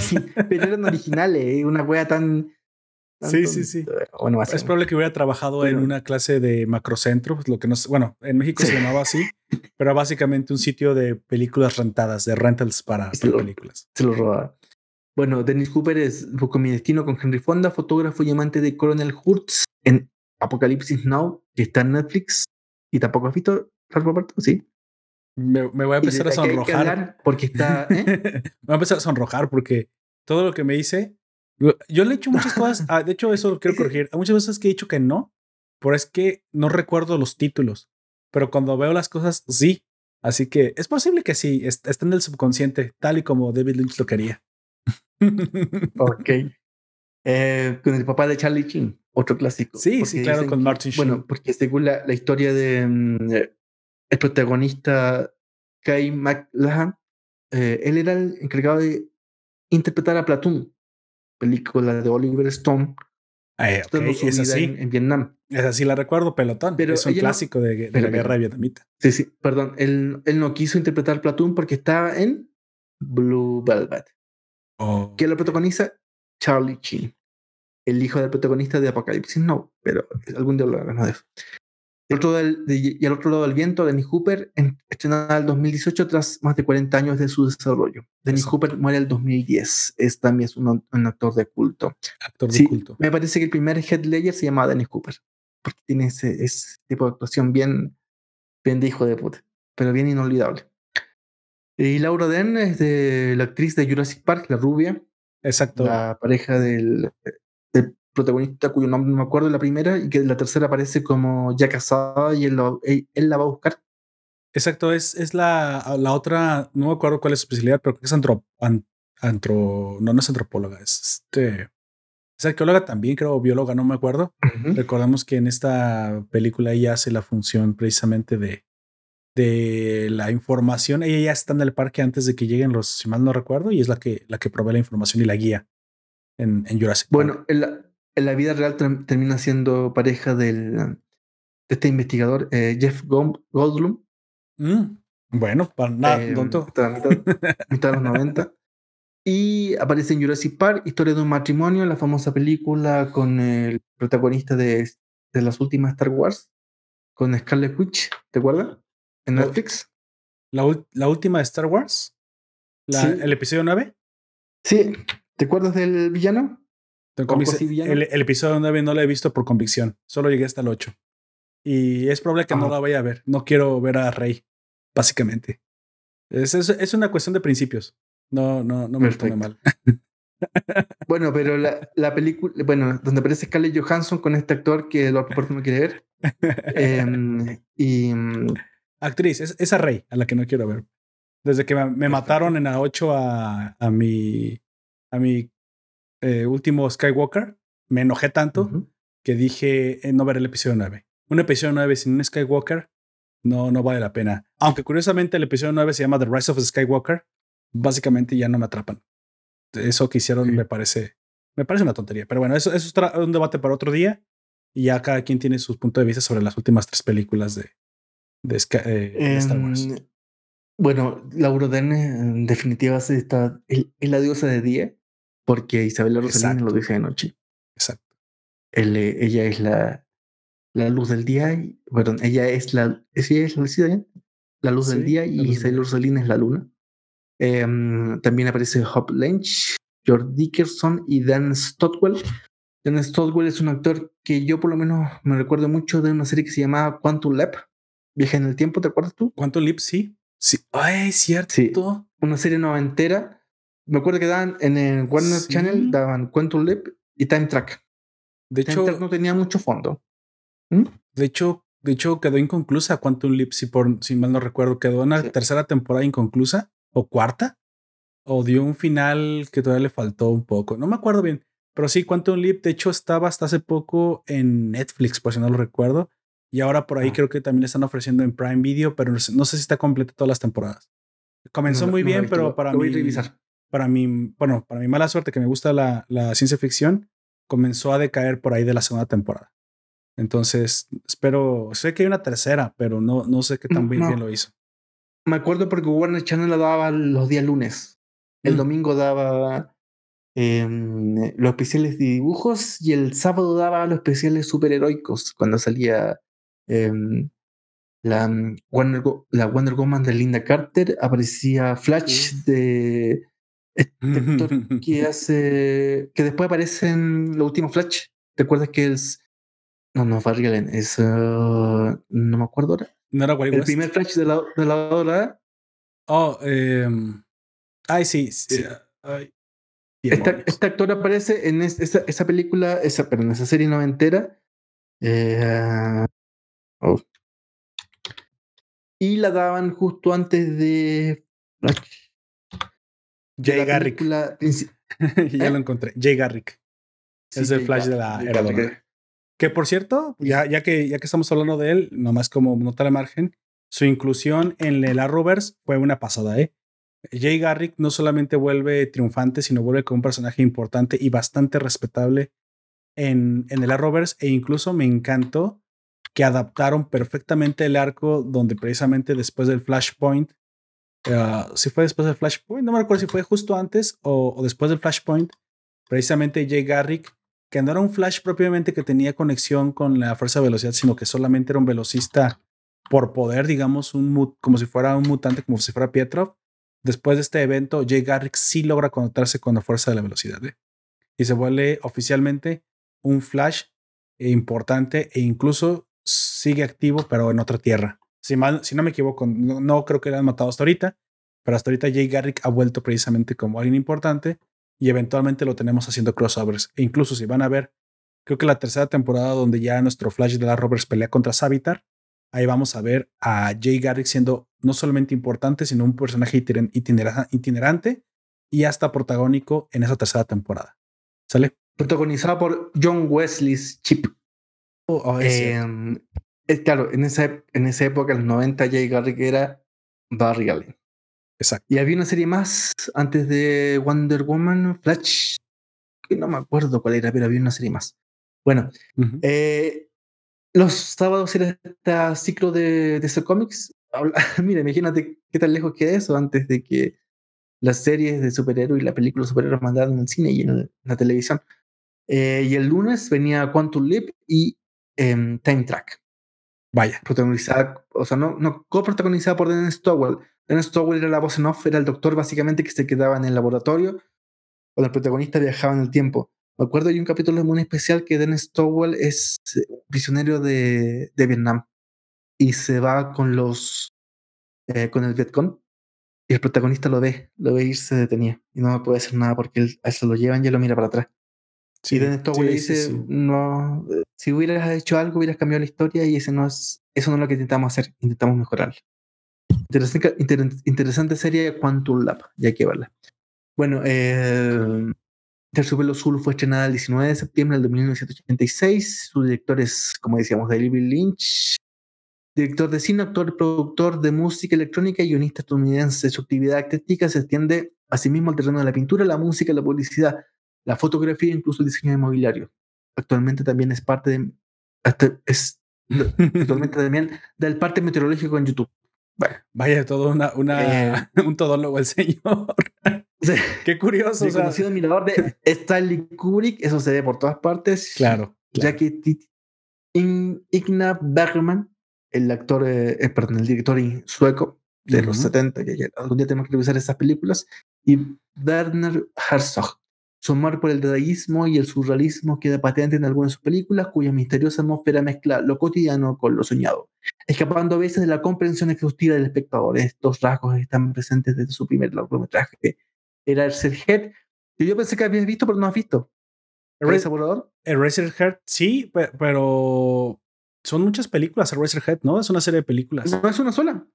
pero eran originales, ¿eh? una wea tan Sí, sí, sí. Bueno, es probable que hubiera trabajado en una clase de macrocentro, lo que no bueno, en México se (laughs) llamaba así, pero básicamente un sitio de películas rentadas, de rentals para, películas. Se lo robaba. Bueno, Dennis Cooper es con mi destino con Henry Fonda, fotógrafo y amante de Coronel Hurts en Apocalipsis Now, que está en Netflix. Y tampoco has visto Roberto, sí. Me, voy a empezar a sonrojar. Porque está. ¿eh? (laughs) me voy a empezar a sonrojar porque todo lo que me hice yo le he hecho muchas cosas. Ah, de hecho, eso lo quiero (laughs) corregir. Hay muchas veces que he dicho que no, pero es que no recuerdo los títulos. Pero cuando veo las cosas, sí. Así que es posible que sí, está en el subconsciente, tal y como David Lynch lo quería. Ok. Eh, con el papá de Charlie Chin, otro clásico. Sí, sí, claro, con Martin Sheen. Bueno, porque según la, la historia de mm, el protagonista Kai McLachlan, eh, él era el encargado de interpretar a Platoon película de Oliver Stone. Eh, es así. En, Vietnam. Es así, la recuerdo, pelotón. Pero es un clásico de, la guerra vietnamita. Sí, sí, perdón. Él, él no quiso interpretar Platoon porque estaba en Blue Velvet. Oh. Que lo protagoniza Charlie Chin, el hijo del protagonista de Apocalipsis No, pero algún día hablaremos de eso. Y al, otro del, y al otro lado del viento, Denny Hooper, estrenada en el 2018 tras más de 40 años de su desarrollo. Denny Hooper muere en el 2010. Es también es un, actor de culto. Actor de culto. Me parece que el primer Head Ledger se llamaba Denny Hooper. Porque tiene ese, ese, tipo de actuación bien, bien de hijo de puta. Pero bien inolvidable. Y Laura Dern es de la actriz de Jurassic Park, la rubia. Exacto. La pareja del, del protagonista cuyo nombre no me acuerdo en la primera y que en la tercera aparece como ya casada y él, él, la va a buscar. Exacto, es, es la, la, otra, no me acuerdo cuál es su especialidad, pero es antro, antro, no, no es antropóloga, es este, es arqueóloga también, creo, bióloga, no me acuerdo. Recordamos que en esta película ella hace la función precisamente de, de la información. Ella ya está en el parque antes de que lleguen los, si mal no recuerdo, y es la que, la que provee la información y la guía en, en Jurassic Park. Bueno, el, en la vida real termina siendo pareja del, de este investigador, eh, Jeff Goldblum. Mm, bueno, para nada, eh, tonto. Mitad, de (laughs) los 90. Y aparece en Jurassic Park, Historia de un matrimonio, la famosa película con el protagonista de, de las últimas Star Wars, con Scarlet Witch, ¿te acuerdas? En Netflix. ¿La, la última de Star Wars? ¿El episodio 9? Sí. ¿Te acuerdas del villano? El, el, episodio 9 no lo he visto por convicción. Solo llegué hasta el 8. Y es probable que no lo vaya a ver. No quiero ver a Rey, básicamente. Es, es, una cuestión de principios. No, no, no me pone mal. (laughs) bueno, pero la, la, película, bueno, donde aparece Scarlett Johansson con este actor que lo no quiere ver. (laughs) Em, y. Actriz, es, esa Rey a la que no quiero ver. Desde que me, mataron en la 8 a, a mi a mi eh, último Skywalker, me enojé tanto que dije eh, no ver el episodio 9. Un episodio 9 sin un Skywalker no, no vale la pena. Aunque curiosamente el episodio 9 se llama The Rise of Skywalker, básicamente ya no me atrapan. Eso que hicieron me parece me parece una tontería. Pero bueno, eso, eso es un debate para otro día. Y ya cada quien tiene sus puntos de vista sobre las últimas tres películas de, de, eh, Star Wars. Em, Bueno, Laura Dern en definitiva está, es la diosa de día, porque Isabela Rossellini lo dice de noche. Exacto. Él, ella es la, la luz del día, y, perdón, ella es la, ¿sí es la, la luz del día y Isabela Rossellini es la luna. Em, también aparece Hop Lynch, George Dickerson y Dan Stotwell. Dan Stotwell es un actor que yo por lo menos me recuerdo mucho de una serie que se llamaba Quantum Leap. Viaje en el tiempo, ¿te acuerdas tú? Quantum Leap, sí. Sí. Ay, cierto. Sí. Una serie noventera. Me acuerdo que daban en el Warner Channel, daban Quantum Leap y Time Track. De hecho, no tenía mucho fondo. ¿Mm? De hecho, de hecho, quedó inconclusa Quantum Leap, si, por, si mal no recuerdo. Quedó en la tercera temporada inconclusa o cuarta. O dio un final que todavía le faltó un poco. No me acuerdo bien. Pero sí, Quantum Leap, de hecho, estaba hasta hace poco en Netflix, por si no lo recuerdo. Y ahora por ahí ah. creo que también le están ofreciendo en Prime Video, pero no sé, si está completo todas las temporadas. Comenzó muy bien, pero para mí, para mí, bueno, para mi mala suerte que me gusta la, la, ciencia ficción, comenzó a decaer por ahí de la segunda temporada. Entonces, espero, sé que hay una tercera, pero no, no sé qué tan bien, lo hizo. Me acuerdo porque Warner Channel la daba los días lunes. El mm. domingo daba em, los especiales de dibujos y el sábado daba los especiales superheroicos cuando salía em, la, Wonder, la Wonder Woman de Linda Carter, aparecía Flash de este actor que (laughs) hace. que después aparece en los últimos Flash. ¿Te acuerdas que es. No, no, Barry Allen, es. Uh, no me acuerdo ahora. ¿No era El primer Flash de la, de la hora. Oh, eh, ay, sí. sí. Ay, este actor aparece en esa, esa película, esa, pero en esa serie noventera. Eh, oh. Y la daban justo antes de Flash. Jay Garrick. (laughs) ya ¿Eh? lo encontré. Jay Garrick. es el Flash de la era Que por cierto, ya, ya, que, ya que estamos hablando de él, nomás como nota de margen, su inclusión en el Arrowverse fue una pasada, ¿eh? Jay Garrick no solamente vuelve triunfante, sino vuelve como un personaje importante y bastante respetable en, en el Arrowverse. E incluso me encantó que adaptaron perfectamente el arco donde precisamente después del Flashpoint Ah, si fue después del Flashpoint, no me recuerdo si fue justo antes o, después del Flashpoint, precisamente Jay Garrick, que no era un Flash propiamente que tenía conexión con la fuerza de velocidad, sino que solamente era un velocista por poder, digamos, un como si fuera un mutante, como si fuera Pietrov. Después de este evento, Jay Garrick sí logra conectarse con la fuerza de la velocidad ¿eh? y se vuelve oficialmente un Flash importante e incluso sigue activo, pero en otra tierra. Si, mal, si no me equivoco, no, creo que le han matado hasta ahorita, pero hasta ahorita Jay Garrick ha vuelto precisamente como alguien importante y eventualmente lo tenemos haciendo crossovers. E incluso si van a ver, creo que la tercera temporada donde ya nuestro Flash de la Roberts pelea contra Savitar, ahí vamos a ver a Jay Garrick siendo no solamente importante, sino un personaje itinerante y hasta protagónico en esa tercera temporada. ¿Sale? Protagonizada por John Wesley's Chip. Oh, oh, claro, en esa, en esa época, en los 90, Jay Garrick era Barry Allen. Exacto. Y había una serie más antes de Wonder Woman, Flash, que no me acuerdo cuál era, pero había una serie más. Bueno, eh, los sábados era este ciclo de, de Comics. (laughs) Mira, imagínate qué tan lejos queda eso antes de que las series de superhéroes y la película de superhéroes mandaran en el cine y en, la televisión. Eh, y el lunes venía Quantum Leap y em, Time Track. Vaya. Protagonizada, o sea, no, no coprotagonizada por Dennis Stowell. Dennis Stowell era la voz en off, era el doctor básicamente que se quedaba en el laboratorio cuando el protagonista viajaba en el tiempo. Me acuerdo hay un capítulo muy especial que Dennis Stowell es prisionero de, de Vietnam y se va con los eh, con el Vietcong y el protagonista lo ve, lo ve irse detenía y no puede hacer nada porque él, él se lo llevan y lo mira para atrás. Sí, y le dice, no, si hubieras hecho algo, hubieras cambiado la historia y ese no es, eso no es lo que intentamos hacer, intentamos mejorar. Interesante, interesante serie Quantum Lab, ya que verla. Bueno, eh, Terciopelo Azul fue estrenada el 19 de septiembre del 1986. Su director es, como decíamos, David Lynch. Director de cine, actor, productor de música electrónica y guionista estadounidense. Su actividad artística se extiende asimismo al terreno de la pintura, la música, la publicidad, la fotografía e incluso el diseño de mobiliario actualmente también es parte de, es (laughs) actualmente también del parte meteorológico en YouTube. Vaya, todo una, una, eh, (laughs) un todólogo el señor. (laughs) Qué curioso. El o conocido admirador de Stanley Kubrick, eso se ve por todas partes. Claro. Ya que Igna Bergman, el actor, eh, eh, perdón, el director sueco de los 70, que algún día tenemos que revisar esas películas, y Werner Herzog, su amor por el detallismo y el surrealismo queda patente en algunas de sus películas, cuya misteriosa atmósfera mezcla lo cotidiano con lo soñado, escapando a veces de la comprensión exhaustiva del espectador. Estos rasgos están presentes desde su primer largometraje. Era Head, que yo pensé que habías visto, pero no has visto. Eraserhead, sí, pero son muchas películas Eraserhead, ¿no? Es una serie de películas. No, es una sola.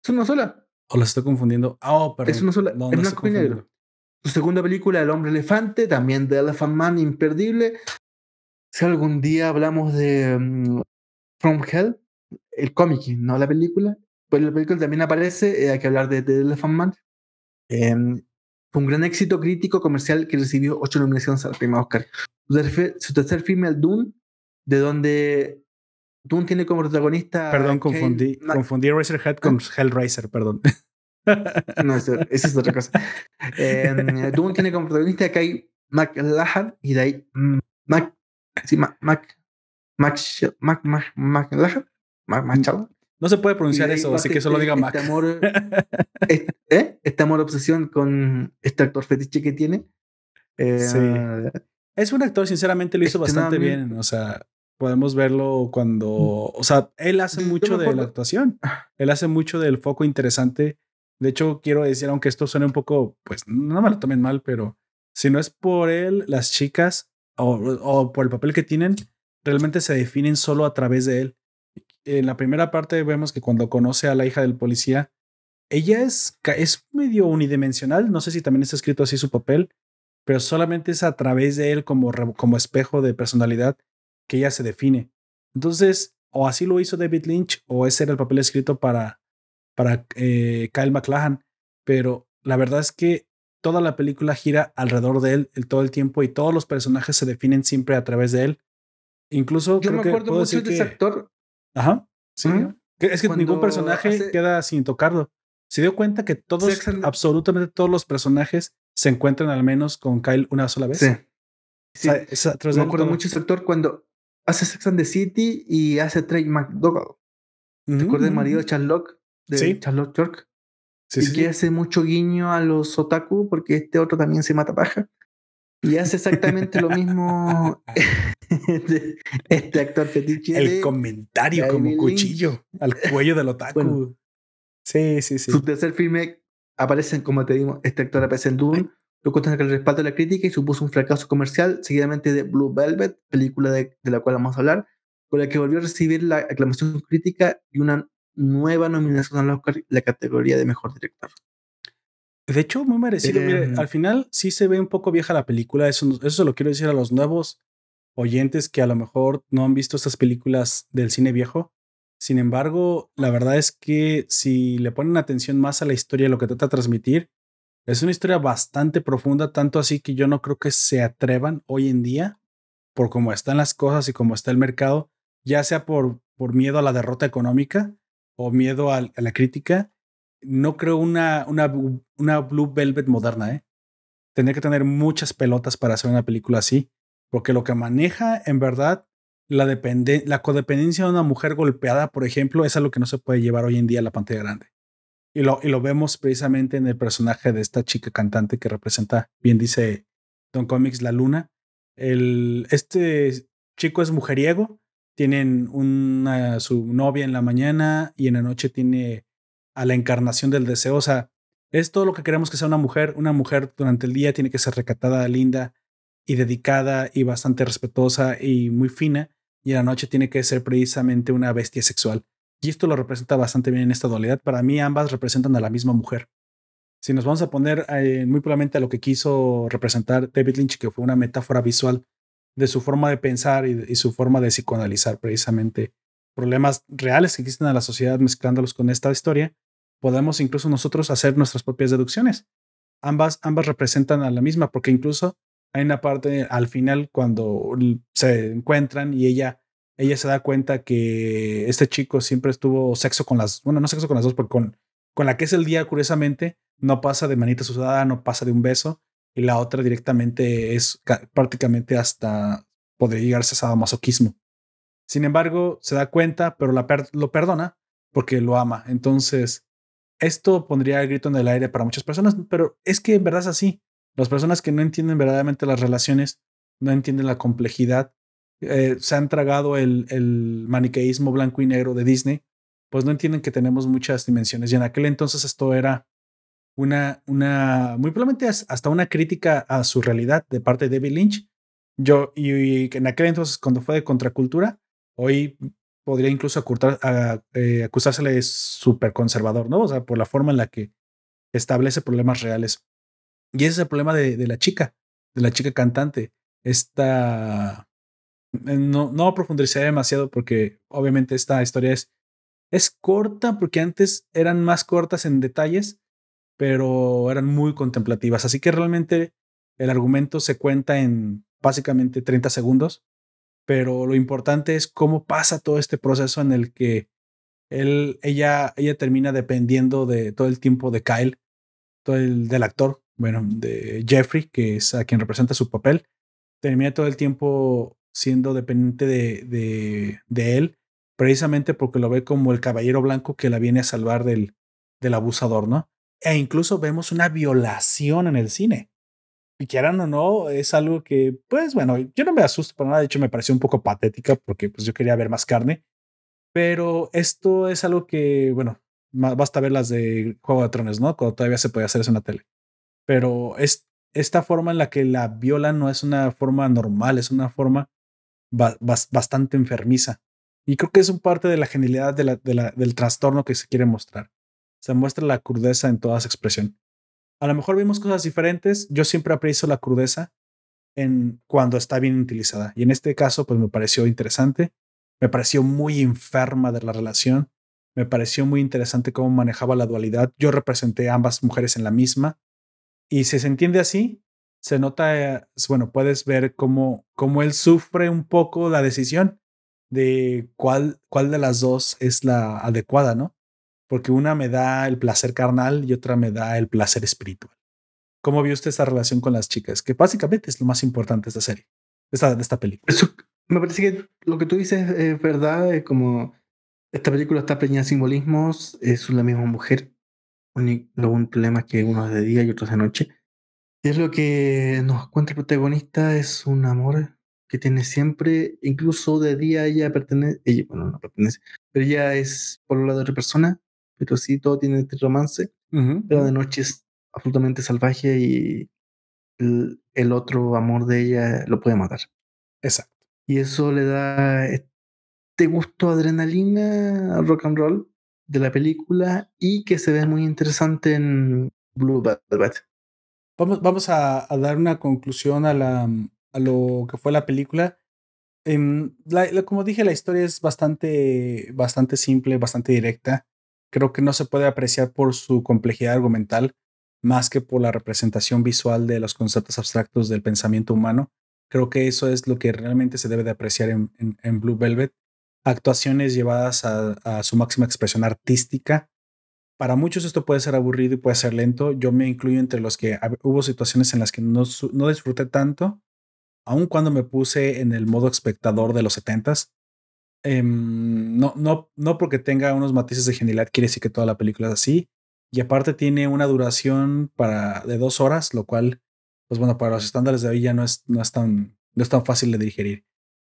Es una sola. O las estoy confundiendo. Ah, oh, perdón. Es una sola. No, es blanco y negro. Su segunda película, El hombre elefante, también de Elephant Man, imperdible. Si algún día hablamos de mm, From Hell, el cómic, no la película, pues la película también aparece, eh, hay que hablar de, The Elephant Man. Em, fue un gran éxito crítico comercial que recibió ocho nominaciones al premio Oscar. Su tercer, filme, El Dune, de donde Dune tiene como protagonista. Perdón, confundí, confundí Razorhead con. Hellraiser, perdón. (laughs) No, esa es otra cosa. Eh, Dune tiene como protagonista a Kai McLachlan y de ahí mm, Mac, sí, Mac, Mac, Mac, Mac, Mac, McLachlan, Mac, No se puede pronunciar eso, así que solo diga Mac. Este amor, (laughs) este, ¿eh? este amor obsesión con este actor fetiche que tiene. Eh, sí. Es un actor, sinceramente lo hizo bastante bien. O sea, podemos verlo cuando, o sea, él hace mucho de la actuación. Él hace mucho del foco interesante de hecho, quiero decir, aunque esto suene un poco, pues no me lo tomen mal, pero si no es por él, las chicas o, por el papel que tienen, realmente se definen solo a través de él. En la primera parte vemos que cuando conoce a la hija del policía, ella es, es medio unidimensional, no sé si también está escrito así su papel, pero solamente es a través de él como, como espejo de personalidad que ella se define. Entonces, o así lo hizo David Lynch, o ese era el papel escrito para, para eh, Kyle McLachlan, pero la verdad es que toda la película gira alrededor de él el, todo el tiempo y todos los personajes se definen siempre a través de él. Incluso yo creo me acuerdo que mucho de ese actor. Ajá. Sí. Es que ningún personaje queda sin tocarlo. Se dio cuenta que todos, absolutamente todos los personajes se encuentran al menos con Kyle una sola vez. Sí. sí. me acuerdo mucho ese actor cuando hace Sex and the City y hace Trey McDougall. ¿Te acuerdas de marido de Charlotte? De Charlotte York. y que hace mucho guiño a los otaku porque este otro también se mata paja. Y hace exactamente lo mismo (laughs) (laughs) este actor fetiche. El comentario como cuchillo al cuello del otaku. sí, sí, sí. Su tercer filme aparece, como te digo, este actor aparece en Dune. Lo que el respaldo de la crítica y supuso un fracaso comercial, seguidamente de Blue Velvet, película de, de la cual vamos a hablar, con la que volvió a recibir la aclamación crítica y una nueva nominación al Oscar la categoría de mejor director. De hecho, muy merecido. Mire, al final sí se ve un poco vieja la película. Eso, eso se lo quiero decir a los nuevos oyentes que a lo mejor no han visto estas películas del cine viejo. Sin embargo, la verdad es que si le ponen atención más a la historia, lo que trata de transmitir, es una historia bastante profunda, tanto así que yo no creo que se atrevan hoy en día, por cómo están las cosas y cómo está el mercado, ya sea por, por miedo a la derrota económica o miedo a, la crítica, no creo una, una, una Blue Velvet moderna, ¿eh? Tendría que tener muchas pelotas para hacer una película así, porque lo que maneja, en verdad, la, la codependencia de una mujer golpeada, por ejemplo, es algo que no se puede llevar hoy en día a la pantalla grande. Y lo, y lo vemos precisamente en el personaje de esta chica cantante que representa, bien dice Don Comics, la luna. El, este chico es mujeriego, tienen una, su novia en la mañana y en la noche tiene a la encarnación del deseo. O sea, es todo lo que queremos que sea una mujer. Una mujer durante el día tiene que ser recatada, linda y dedicada y bastante respetuosa y muy fina. Y en la noche tiene que ser precisamente una bestia sexual. Y esto lo representa bastante bien en esta dualidad. Para mí ambas representan a la misma mujer. Si nos vamos a poner eh, muy probablemente a lo que quiso representar David Lynch, que fue una metáfora visual de su forma de pensar y, su forma de psicoanalizar precisamente problemas reales que existen en la sociedad mezclándolos con esta historia, podemos incluso nosotros hacer nuestras propias deducciones. Ambas, ambas representan a la misma, porque incluso hay una parte al final cuando se encuentran y ella, ella se da cuenta que este chico siempre estuvo sexo con las, bueno, no sexo con las dos, pero con, con la que es el día, curiosamente, no pasa de manita sudada, no pasa de un beso, y la otra directamente es prácticamente hasta podría llegarse a sadomasoquismo. Sin embargo, se da cuenta, pero lo perdona porque lo ama. Entonces, esto pondría el grito en el aire para muchas personas, pero es que en verdad es así. Las personas que no entienden verdaderamente las relaciones, no entienden la complejidad, eh, se han tragado el maniqueísmo blanco y negro de Disney, pues no entienden que tenemos muchas dimensiones. Y en aquel entonces esto era una, una, muy probablemente hasta una crítica a su realidad de parte de David Lynch. Yo, y, en aquel entonces, cuando fue de contracultura, hoy podría incluso acusar, a, eh, acusársele de súper conservador, ¿no? O sea, por la forma en la que establece problemas reales. Y ese es el problema de, de la chica, de la chica cantante. Esta. Eh, no, no profundizaré demasiado porque obviamente esta historia es, es corta porque antes eran más cortas en detalles, pero eran muy contemplativas. Así que realmente el argumento se cuenta en básicamente 30 segundos pero lo importante es cómo pasa todo este proceso en el que él, ella, ella termina dependiendo de todo el tiempo de Kyle, todo el, del actor, bueno, de Jeffrey, que es a quien representa su papel, termina todo el tiempo siendo dependiente de, de, él, precisamente porque lo ve como el caballero blanco que la viene a salvar del, del abusador, ¿no? E incluso vemos una violación en el cine y quieran o no, es algo que, pues bueno, yo no me asusto para nada. De hecho, me pareció un poco patética porque pues yo quería ver más carne. Pero esto es algo que, bueno, basta ver las de Juego de Tronos, ¿no? Cuando todavía se puede hacer eso en la tele. Pero es, esta forma en la que la violan no es una forma normal, es una forma bastante enfermiza. Y creo que es un parte de la genialidad de del trastorno que se quiere mostrar. Se muestra la crudeza en toda su expresión. A lo mejor vimos cosas diferentes. Yo siempre aprecio la crudeza en cuando está bien utilizada. Y en este caso, pues me pareció interesante. Me pareció muy enferma de la relación. Me pareció muy interesante cómo manejaba la dualidad. Yo representé a ambas mujeres en la misma. Y si se entiende así, se nota, bueno, puedes ver cómo, cómo él sufre un poco la decisión de cuál, cuál de las dos es la adecuada, ¿no? Porque una me da el placer carnal y otra me da el placer espiritual. ¿Cómo vio usted esta relación con las chicas? Que básicamente es lo más importante de esta serie, de esta, de esta película. Eso, me parece que lo que tú dices es verdad, es como esta película está preñada de simbolismos, es la misma mujer, lo un problema es que uno es de día y otro es de noche. Y es lo que nos cuenta el protagonista, es un amor que tiene siempre, incluso de día ella pertenece, ella, bueno, no pertenece, pero ella es por lo lado de otra persona, pero sí todo tiene este romance, pero de noche es absolutamente salvaje y el, otro amor de ella lo puede matar. Exacto. Y eso le da este gusto adrenalina rock and roll de la película y que se ve muy interesante en Blue Velvet. Vamos, vamos a, dar una conclusión a, la, a lo que fue la película. Em, como dije, la historia es bastante, bastante simple, bastante directa creo que no se puede apreciar por su complejidad argumental más que por la representación visual de los conceptos abstractos del pensamiento humano. Creo que eso es lo que realmente se debe de apreciar en, Blue Velvet. Actuaciones llevadas a, su máxima expresión artística. Para muchos esto puede ser aburrido y puede ser lento. Yo me incluyo entre los que hubo situaciones en las que no, no disfruté tanto, aun cuando me puse en el modo espectador de los 70s, Em, no, no, no porque tenga unos matices de genialidad quiere decir que toda la película es así. Y aparte tiene una duración para, de dos horas, lo cual, pues bueno, para los estándares de hoy ya no es, no es, tan, no es tan fácil de digerir.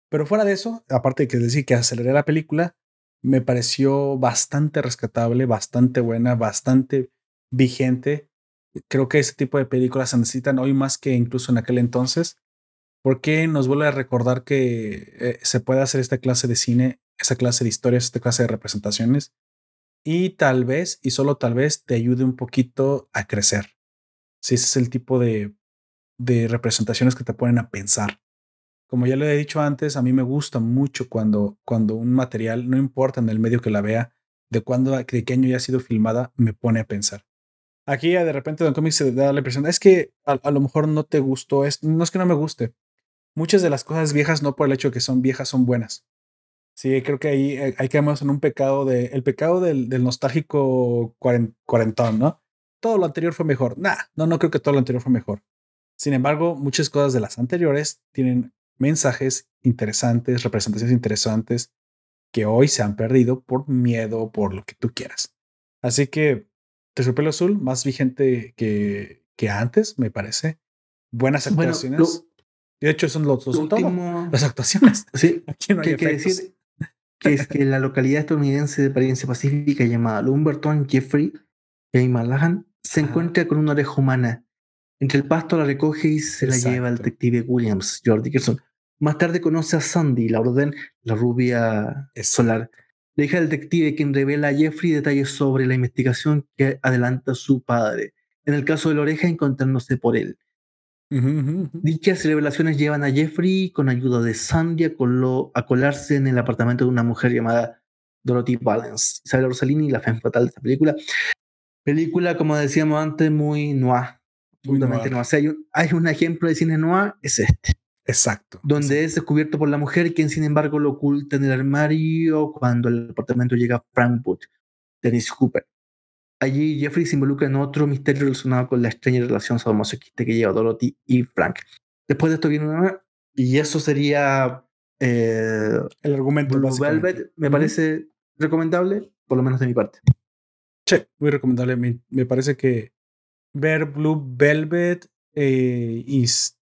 Pero fuera de eso, aparte de que decir que aceleré la película, me pareció bastante rescatable, bastante buena, bastante vigente. Creo que este tipo de películas se necesitan hoy más que incluso en aquel entonces porque nos vuelve a recordar que eh, se puede hacer esta clase de cine, esta clase de historias, esta clase de representaciones y tal vez, y solo tal vez, te ayude un poquito a crecer. Si ese es el tipo de, de representaciones que te ponen a pensar. Como ya lo he dicho antes, a mí me gusta mucho cuando, cuando un material, no importa en el medio que la vea, de cuándo, de qué año ya ha sido filmada, me pone a pensar. Aquí de repente Don Comics se da la impresión, es que a, a, lo mejor no te gustó, es, no es que no me guste, muchas de las cosas viejas no por el hecho de que son viejas son buenas. Sí, creo que ahí hay eh, caemos en un pecado de el pecado del, del nostálgico cuarentón, ¿no? Todo lo anterior fue mejor. Nah, no, no creo que todo lo anterior fue mejor. Sin embargo, muchas cosas de las anteriores tienen mensajes interesantes, representaciones interesantes que hoy se han perdido por miedo, por lo que tú quieras. Así que Terciopelo Azul, más vigente que, que antes, me parece. Buenas actuaciones. De hecho, son los dos las actuaciones. Sí, (laughs) Aquí no hay que decir que es que la localidad estadounidense de apariencia pacífica llamada Lumberton Jeffrey. Malahan se encuentra con una oreja humana. Entre el pasto la recoge y se la lleva al detective Williams, George Dickerson. Más tarde conoce a Sandy, la orden, la rubia solar, la hija del detective, quien revela a Jeffrey detalles sobre la investigación que adelanta su padre. En el caso de la oreja, encontrándose por él. Dichas revelaciones llevan a Jeffrey, con ayuda de Sandy, a, colarse en el apartamento de una mujer llamada Dorothy Valence. Isabel Rossellini, la fan fatal de esta película. Película, como decíamos antes, muy noir. Noir. hay, un, hay un ejemplo de cine noir, es este. Exacto. Donde es descubierto por la mujer, quien sin embargo lo oculta en el armario cuando el apartamento llega a Frankfurt, Dennis Cooper. Allí Jeffrey se involucra en otro misterio relacionado con la extraña relación sadomasoquista que lleva Dorothy y Frank. Después de esto viene una... Y eso sería... Eh, el argumento. Blue Velvet me parece recomendable, por lo menos de mi parte. Sí, muy recomendable. Me, parece que ver Blue Velvet eh, y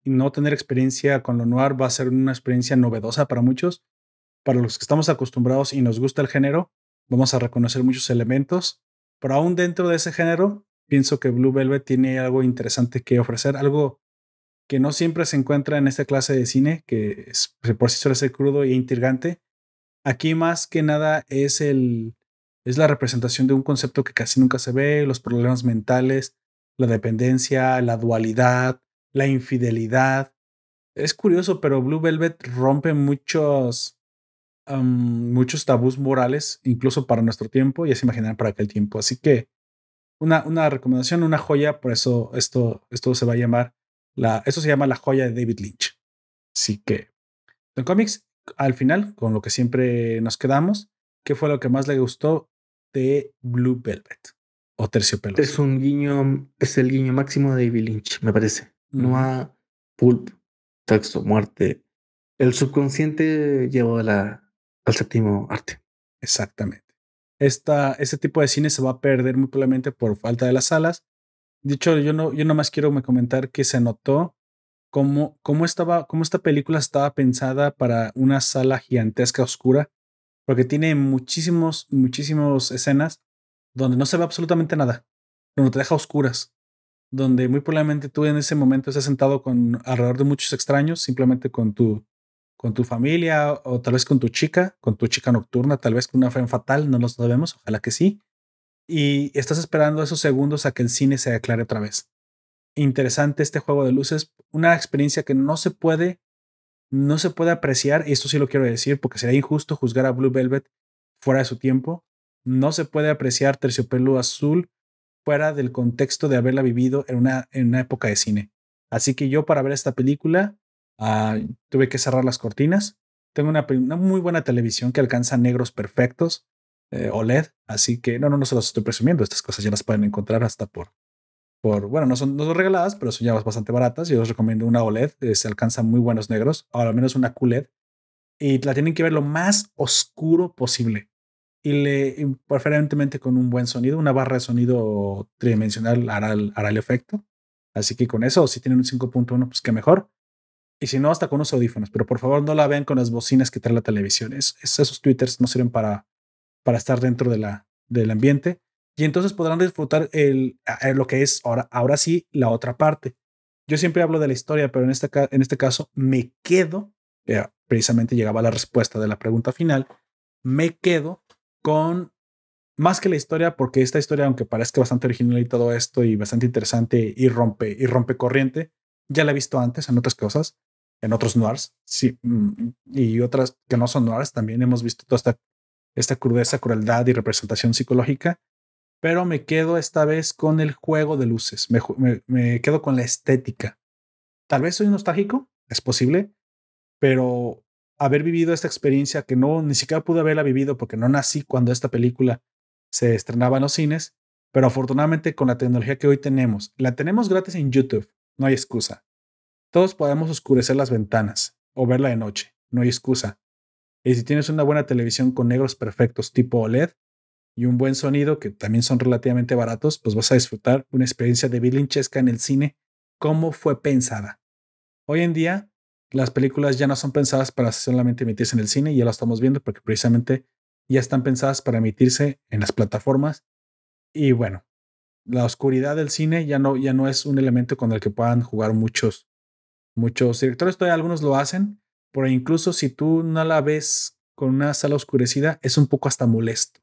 no tener experiencia con lo noir va a ser una experiencia novedosa para muchos. Para los que estamos acostumbrados y nos gusta el género, vamos a reconocer muchos elementos, pero aún dentro de ese género, pienso que Blue Velvet tiene algo interesante que ofrecer, algo que no siempre se encuentra en esta clase de cine, que es, por sí suele ser crudo e intrigante. Aquí más que nada es el es la representación de un concepto que casi nunca se ve, los problemas mentales, la dependencia, la dualidad, la infidelidad. Es curioso, pero Blue Velvet rompe muchos, muchos tabús morales, incluso para nuestro tiempo, y es imaginar para aquel tiempo. Así que una, una recomendación, una joya, por eso esto, esto se va a llamar, la, esto se llama la joya de David Lynch. Así que, en cómics, al final, con lo que siempre nos quedamos, ¿qué fue lo que más le gustó de Blue Velvet? O terciopelo. Es un guiño, es el guiño máximo de David Lynch, me parece no a pulp, texto, muerte. El subconsciente llevó a la, al séptimo arte. Exactamente. Esta, este tipo de cine se va a perder muy probablemente por falta de las salas. Dicho, yo no, yo nomás quiero me comentar que se notó cómo, cómo, estaba, cómo esta película estaba pensada para una sala gigantesca oscura, porque tiene muchísimos, muchísimas escenas donde no se ve absolutamente nada, donde te deja oscuras donde muy probablemente tú en ese momento estás sentado con alrededor de muchos extraños, simplemente con tu, con tu familia o tal vez con tu chica, con tu chica nocturna, tal vez con una fe fatal, no lo sabemos, ojalá que sí. Y estás esperando esos segundos a que el cine se aclare otra vez. Interesante este juego de luces, una experiencia que no se puede, no se puede apreciar, y esto sí lo quiero decir porque sería injusto juzgar a Blue Velvet fuera de su tiempo. No se puede apreciar Terciopelo Azul fuera del contexto de haberla vivido en una, en una época de cine. Así que yo para ver esta película ah, tuve que cerrar las cortinas. Tengo una, muy buena televisión que alcanza negros perfectos, eh, OLED, así que no, no, no se los estoy presumiendo. Estas cosas ya las pueden encontrar hasta por, por bueno, no son, no son regaladas, pero son ya bastante baratas. Yo os recomiendo una OLED, eh, se alcanzan muy buenos negros, o al menos una QLED, y la tienen que ver lo más oscuro posible y le preferentemente con un buen sonido, una barra de sonido tridimensional hará el, hará el efecto. Así que con eso, si tienen un 5.1, pues qué mejor. Y si no, hasta con unos audífonos. Pero por favor, no la vean con las bocinas que trae la televisión. Es, esos twitters no sirven para, para estar dentro de la, del ambiente. Y entonces podrán disfrutar el, lo que es ahora, ahora sí la otra parte. Yo siempre hablo de la historia, pero en este, en este caso me quedo, precisamente llegaba la respuesta de la pregunta final, me quedo con más que la historia, porque esta historia, aunque parezca bastante original y todo esto y bastante interesante y rompe y rompe corriente, ya la he visto antes en otras cosas, en otros noirs, sí, mm, y otras que no son noirs, también hemos visto toda esta, crudeza, crueldad y representación psicológica, pero me quedo esta vez con el juego de luces, me, me quedo con la estética. Tal vez soy nostálgico, es posible, pero haber vivido esta experiencia que no ni siquiera pude haberla vivido porque no nací cuando esta película se estrenaba en los cines, pero afortunadamente con la tecnología que hoy tenemos, la tenemos gratis en YouTube, no hay excusa. Todos podemos oscurecer las ventanas o verla de noche, no hay excusa. Y si tienes una buena televisión con negros perfectos tipo OLED y un buen sonido que también son relativamente baratos, pues vas a disfrutar una experiencia de bilinchesca en el cine como fue pensada. Hoy en día, las películas ya no son pensadas para solamente emitirse en el cine, ya lo estamos viendo porque precisamente ya están pensadas para emitirse en las plataformas. Y bueno, la oscuridad del cine ya no, ya no es un elemento con el que puedan jugar muchos, muchos directores. Todavía algunos lo hacen, pero incluso si tú no la ves con una sala oscurecida, es un poco hasta molesto.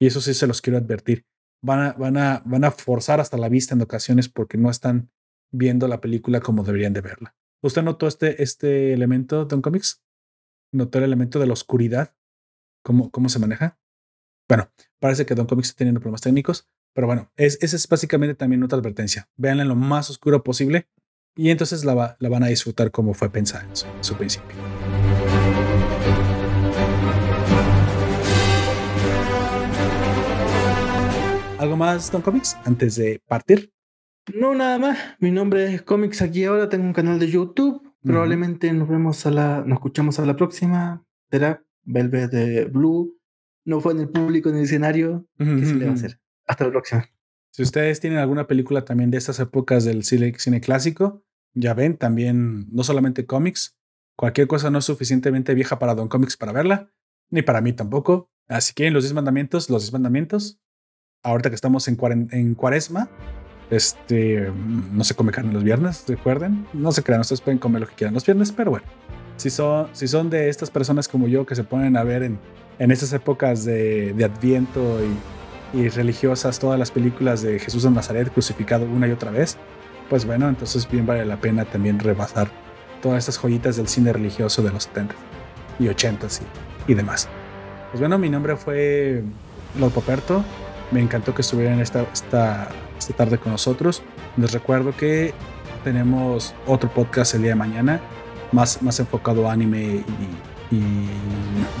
Y eso sí se los quiero advertir. Van a, van a, van a forzar hasta la vista en ocasiones porque no están viendo la película como deberían de verla. ¿Usted notó este, este elemento, Don Comics? ¿Notó el elemento de la oscuridad? ¿Cómo, cómo se maneja? Bueno, parece que Don Comics está teniendo problemas técnicos, pero bueno, es, esa es básicamente también otra advertencia. Véanla en lo más oscuro posible y entonces la, la van a disfrutar como fue pensada en su, principio. ¿Algo más, Don Comics, antes de partir? No, nada más. Mi nombre es Comics aquí ahora. Tengo un canal de YouTube. Probablemente nos vemos a la, nos escuchamos a la próxima. Será Velvet de Blue. No fue en el público, en el escenario. ¿Qué se le va a hacer? Hasta la próxima. Si ustedes tienen alguna película también de estas épocas del cine, cine clásico, ya ven, también no solamente cómics. Cualquier cosa no es suficientemente vieja para Don Comics para verla, ni para mí tampoco. Así que los 10 mandamientos, los 10 mandamientos. Ahorita que estamos en, en cuaresma, este, no se come carne los viernes, recuerden. No se crean, ustedes pueden comer lo que quieran los viernes, pero bueno. Si son, si son de estas personas como yo que se ponen a ver en, en estas épocas de, de Adviento y, y, religiosas todas las películas de Jesús de Nazaret crucificado una y otra vez, pues bueno, entonces bien vale la pena también rebasar todas estas joyitas del cine religioso de los 70 y 80 y, y demás. Pues bueno, mi nombre fue Lord Poperto. Me encantó que estuvieran esta, esta esta tarde con nosotros. Les recuerdo que tenemos otro podcast el día de mañana, más, más enfocado a anime y,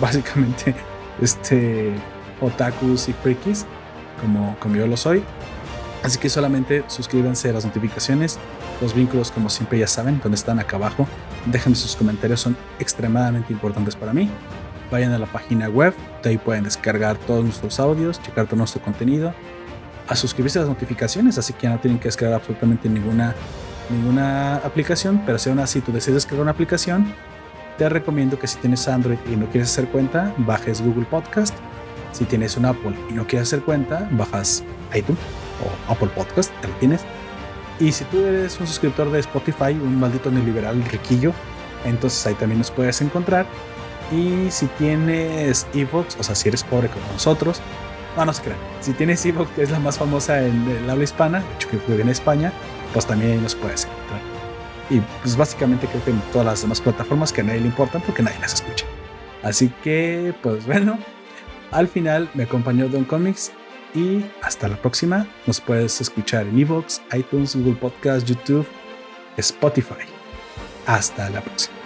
básicamente este, otakus y frikis, como, como yo lo soy. Así que solamente suscríbanse a las notificaciones. Los vínculos, como siempre, ya saben, donde están acá abajo. Déjenme sus comentarios, son extremadamente importantes para mí. Vayan a la página web, de ahí pueden descargar todos nuestros audios, checar todo nuestro contenido a suscribirse a las notificaciones, así que ya no tienen que descargar absolutamente ninguna, ninguna aplicación, pero si aún así tú decides descargar una aplicación, te recomiendo que si tienes Android y no quieres hacer cuenta, bajes Google Podcast. Si tienes un Apple y no quieres hacer cuenta, bajas iTunes o Apple Podcast, te lo tienes. Y si tú eres un suscriptor de Spotify, un maldito neoliberal riquillo, entonces ahí también nos puedes encontrar. Y si tienes Evox, o sea, si eres pobre como nosotros, no, no se crean. Si tienes Evox, que es la más famosa en el habla hispana, hecho que vive en España, pues también nos puedes encontrar. Y pues básicamente creo que en todas las demás plataformas que a nadie le importan porque nadie las escucha. Así que, pues bueno, al final me acompañó Don Comics y hasta la próxima. Nos puedes escuchar en Evox, iTunes, Google Podcast, YouTube, Spotify. Hasta la próxima.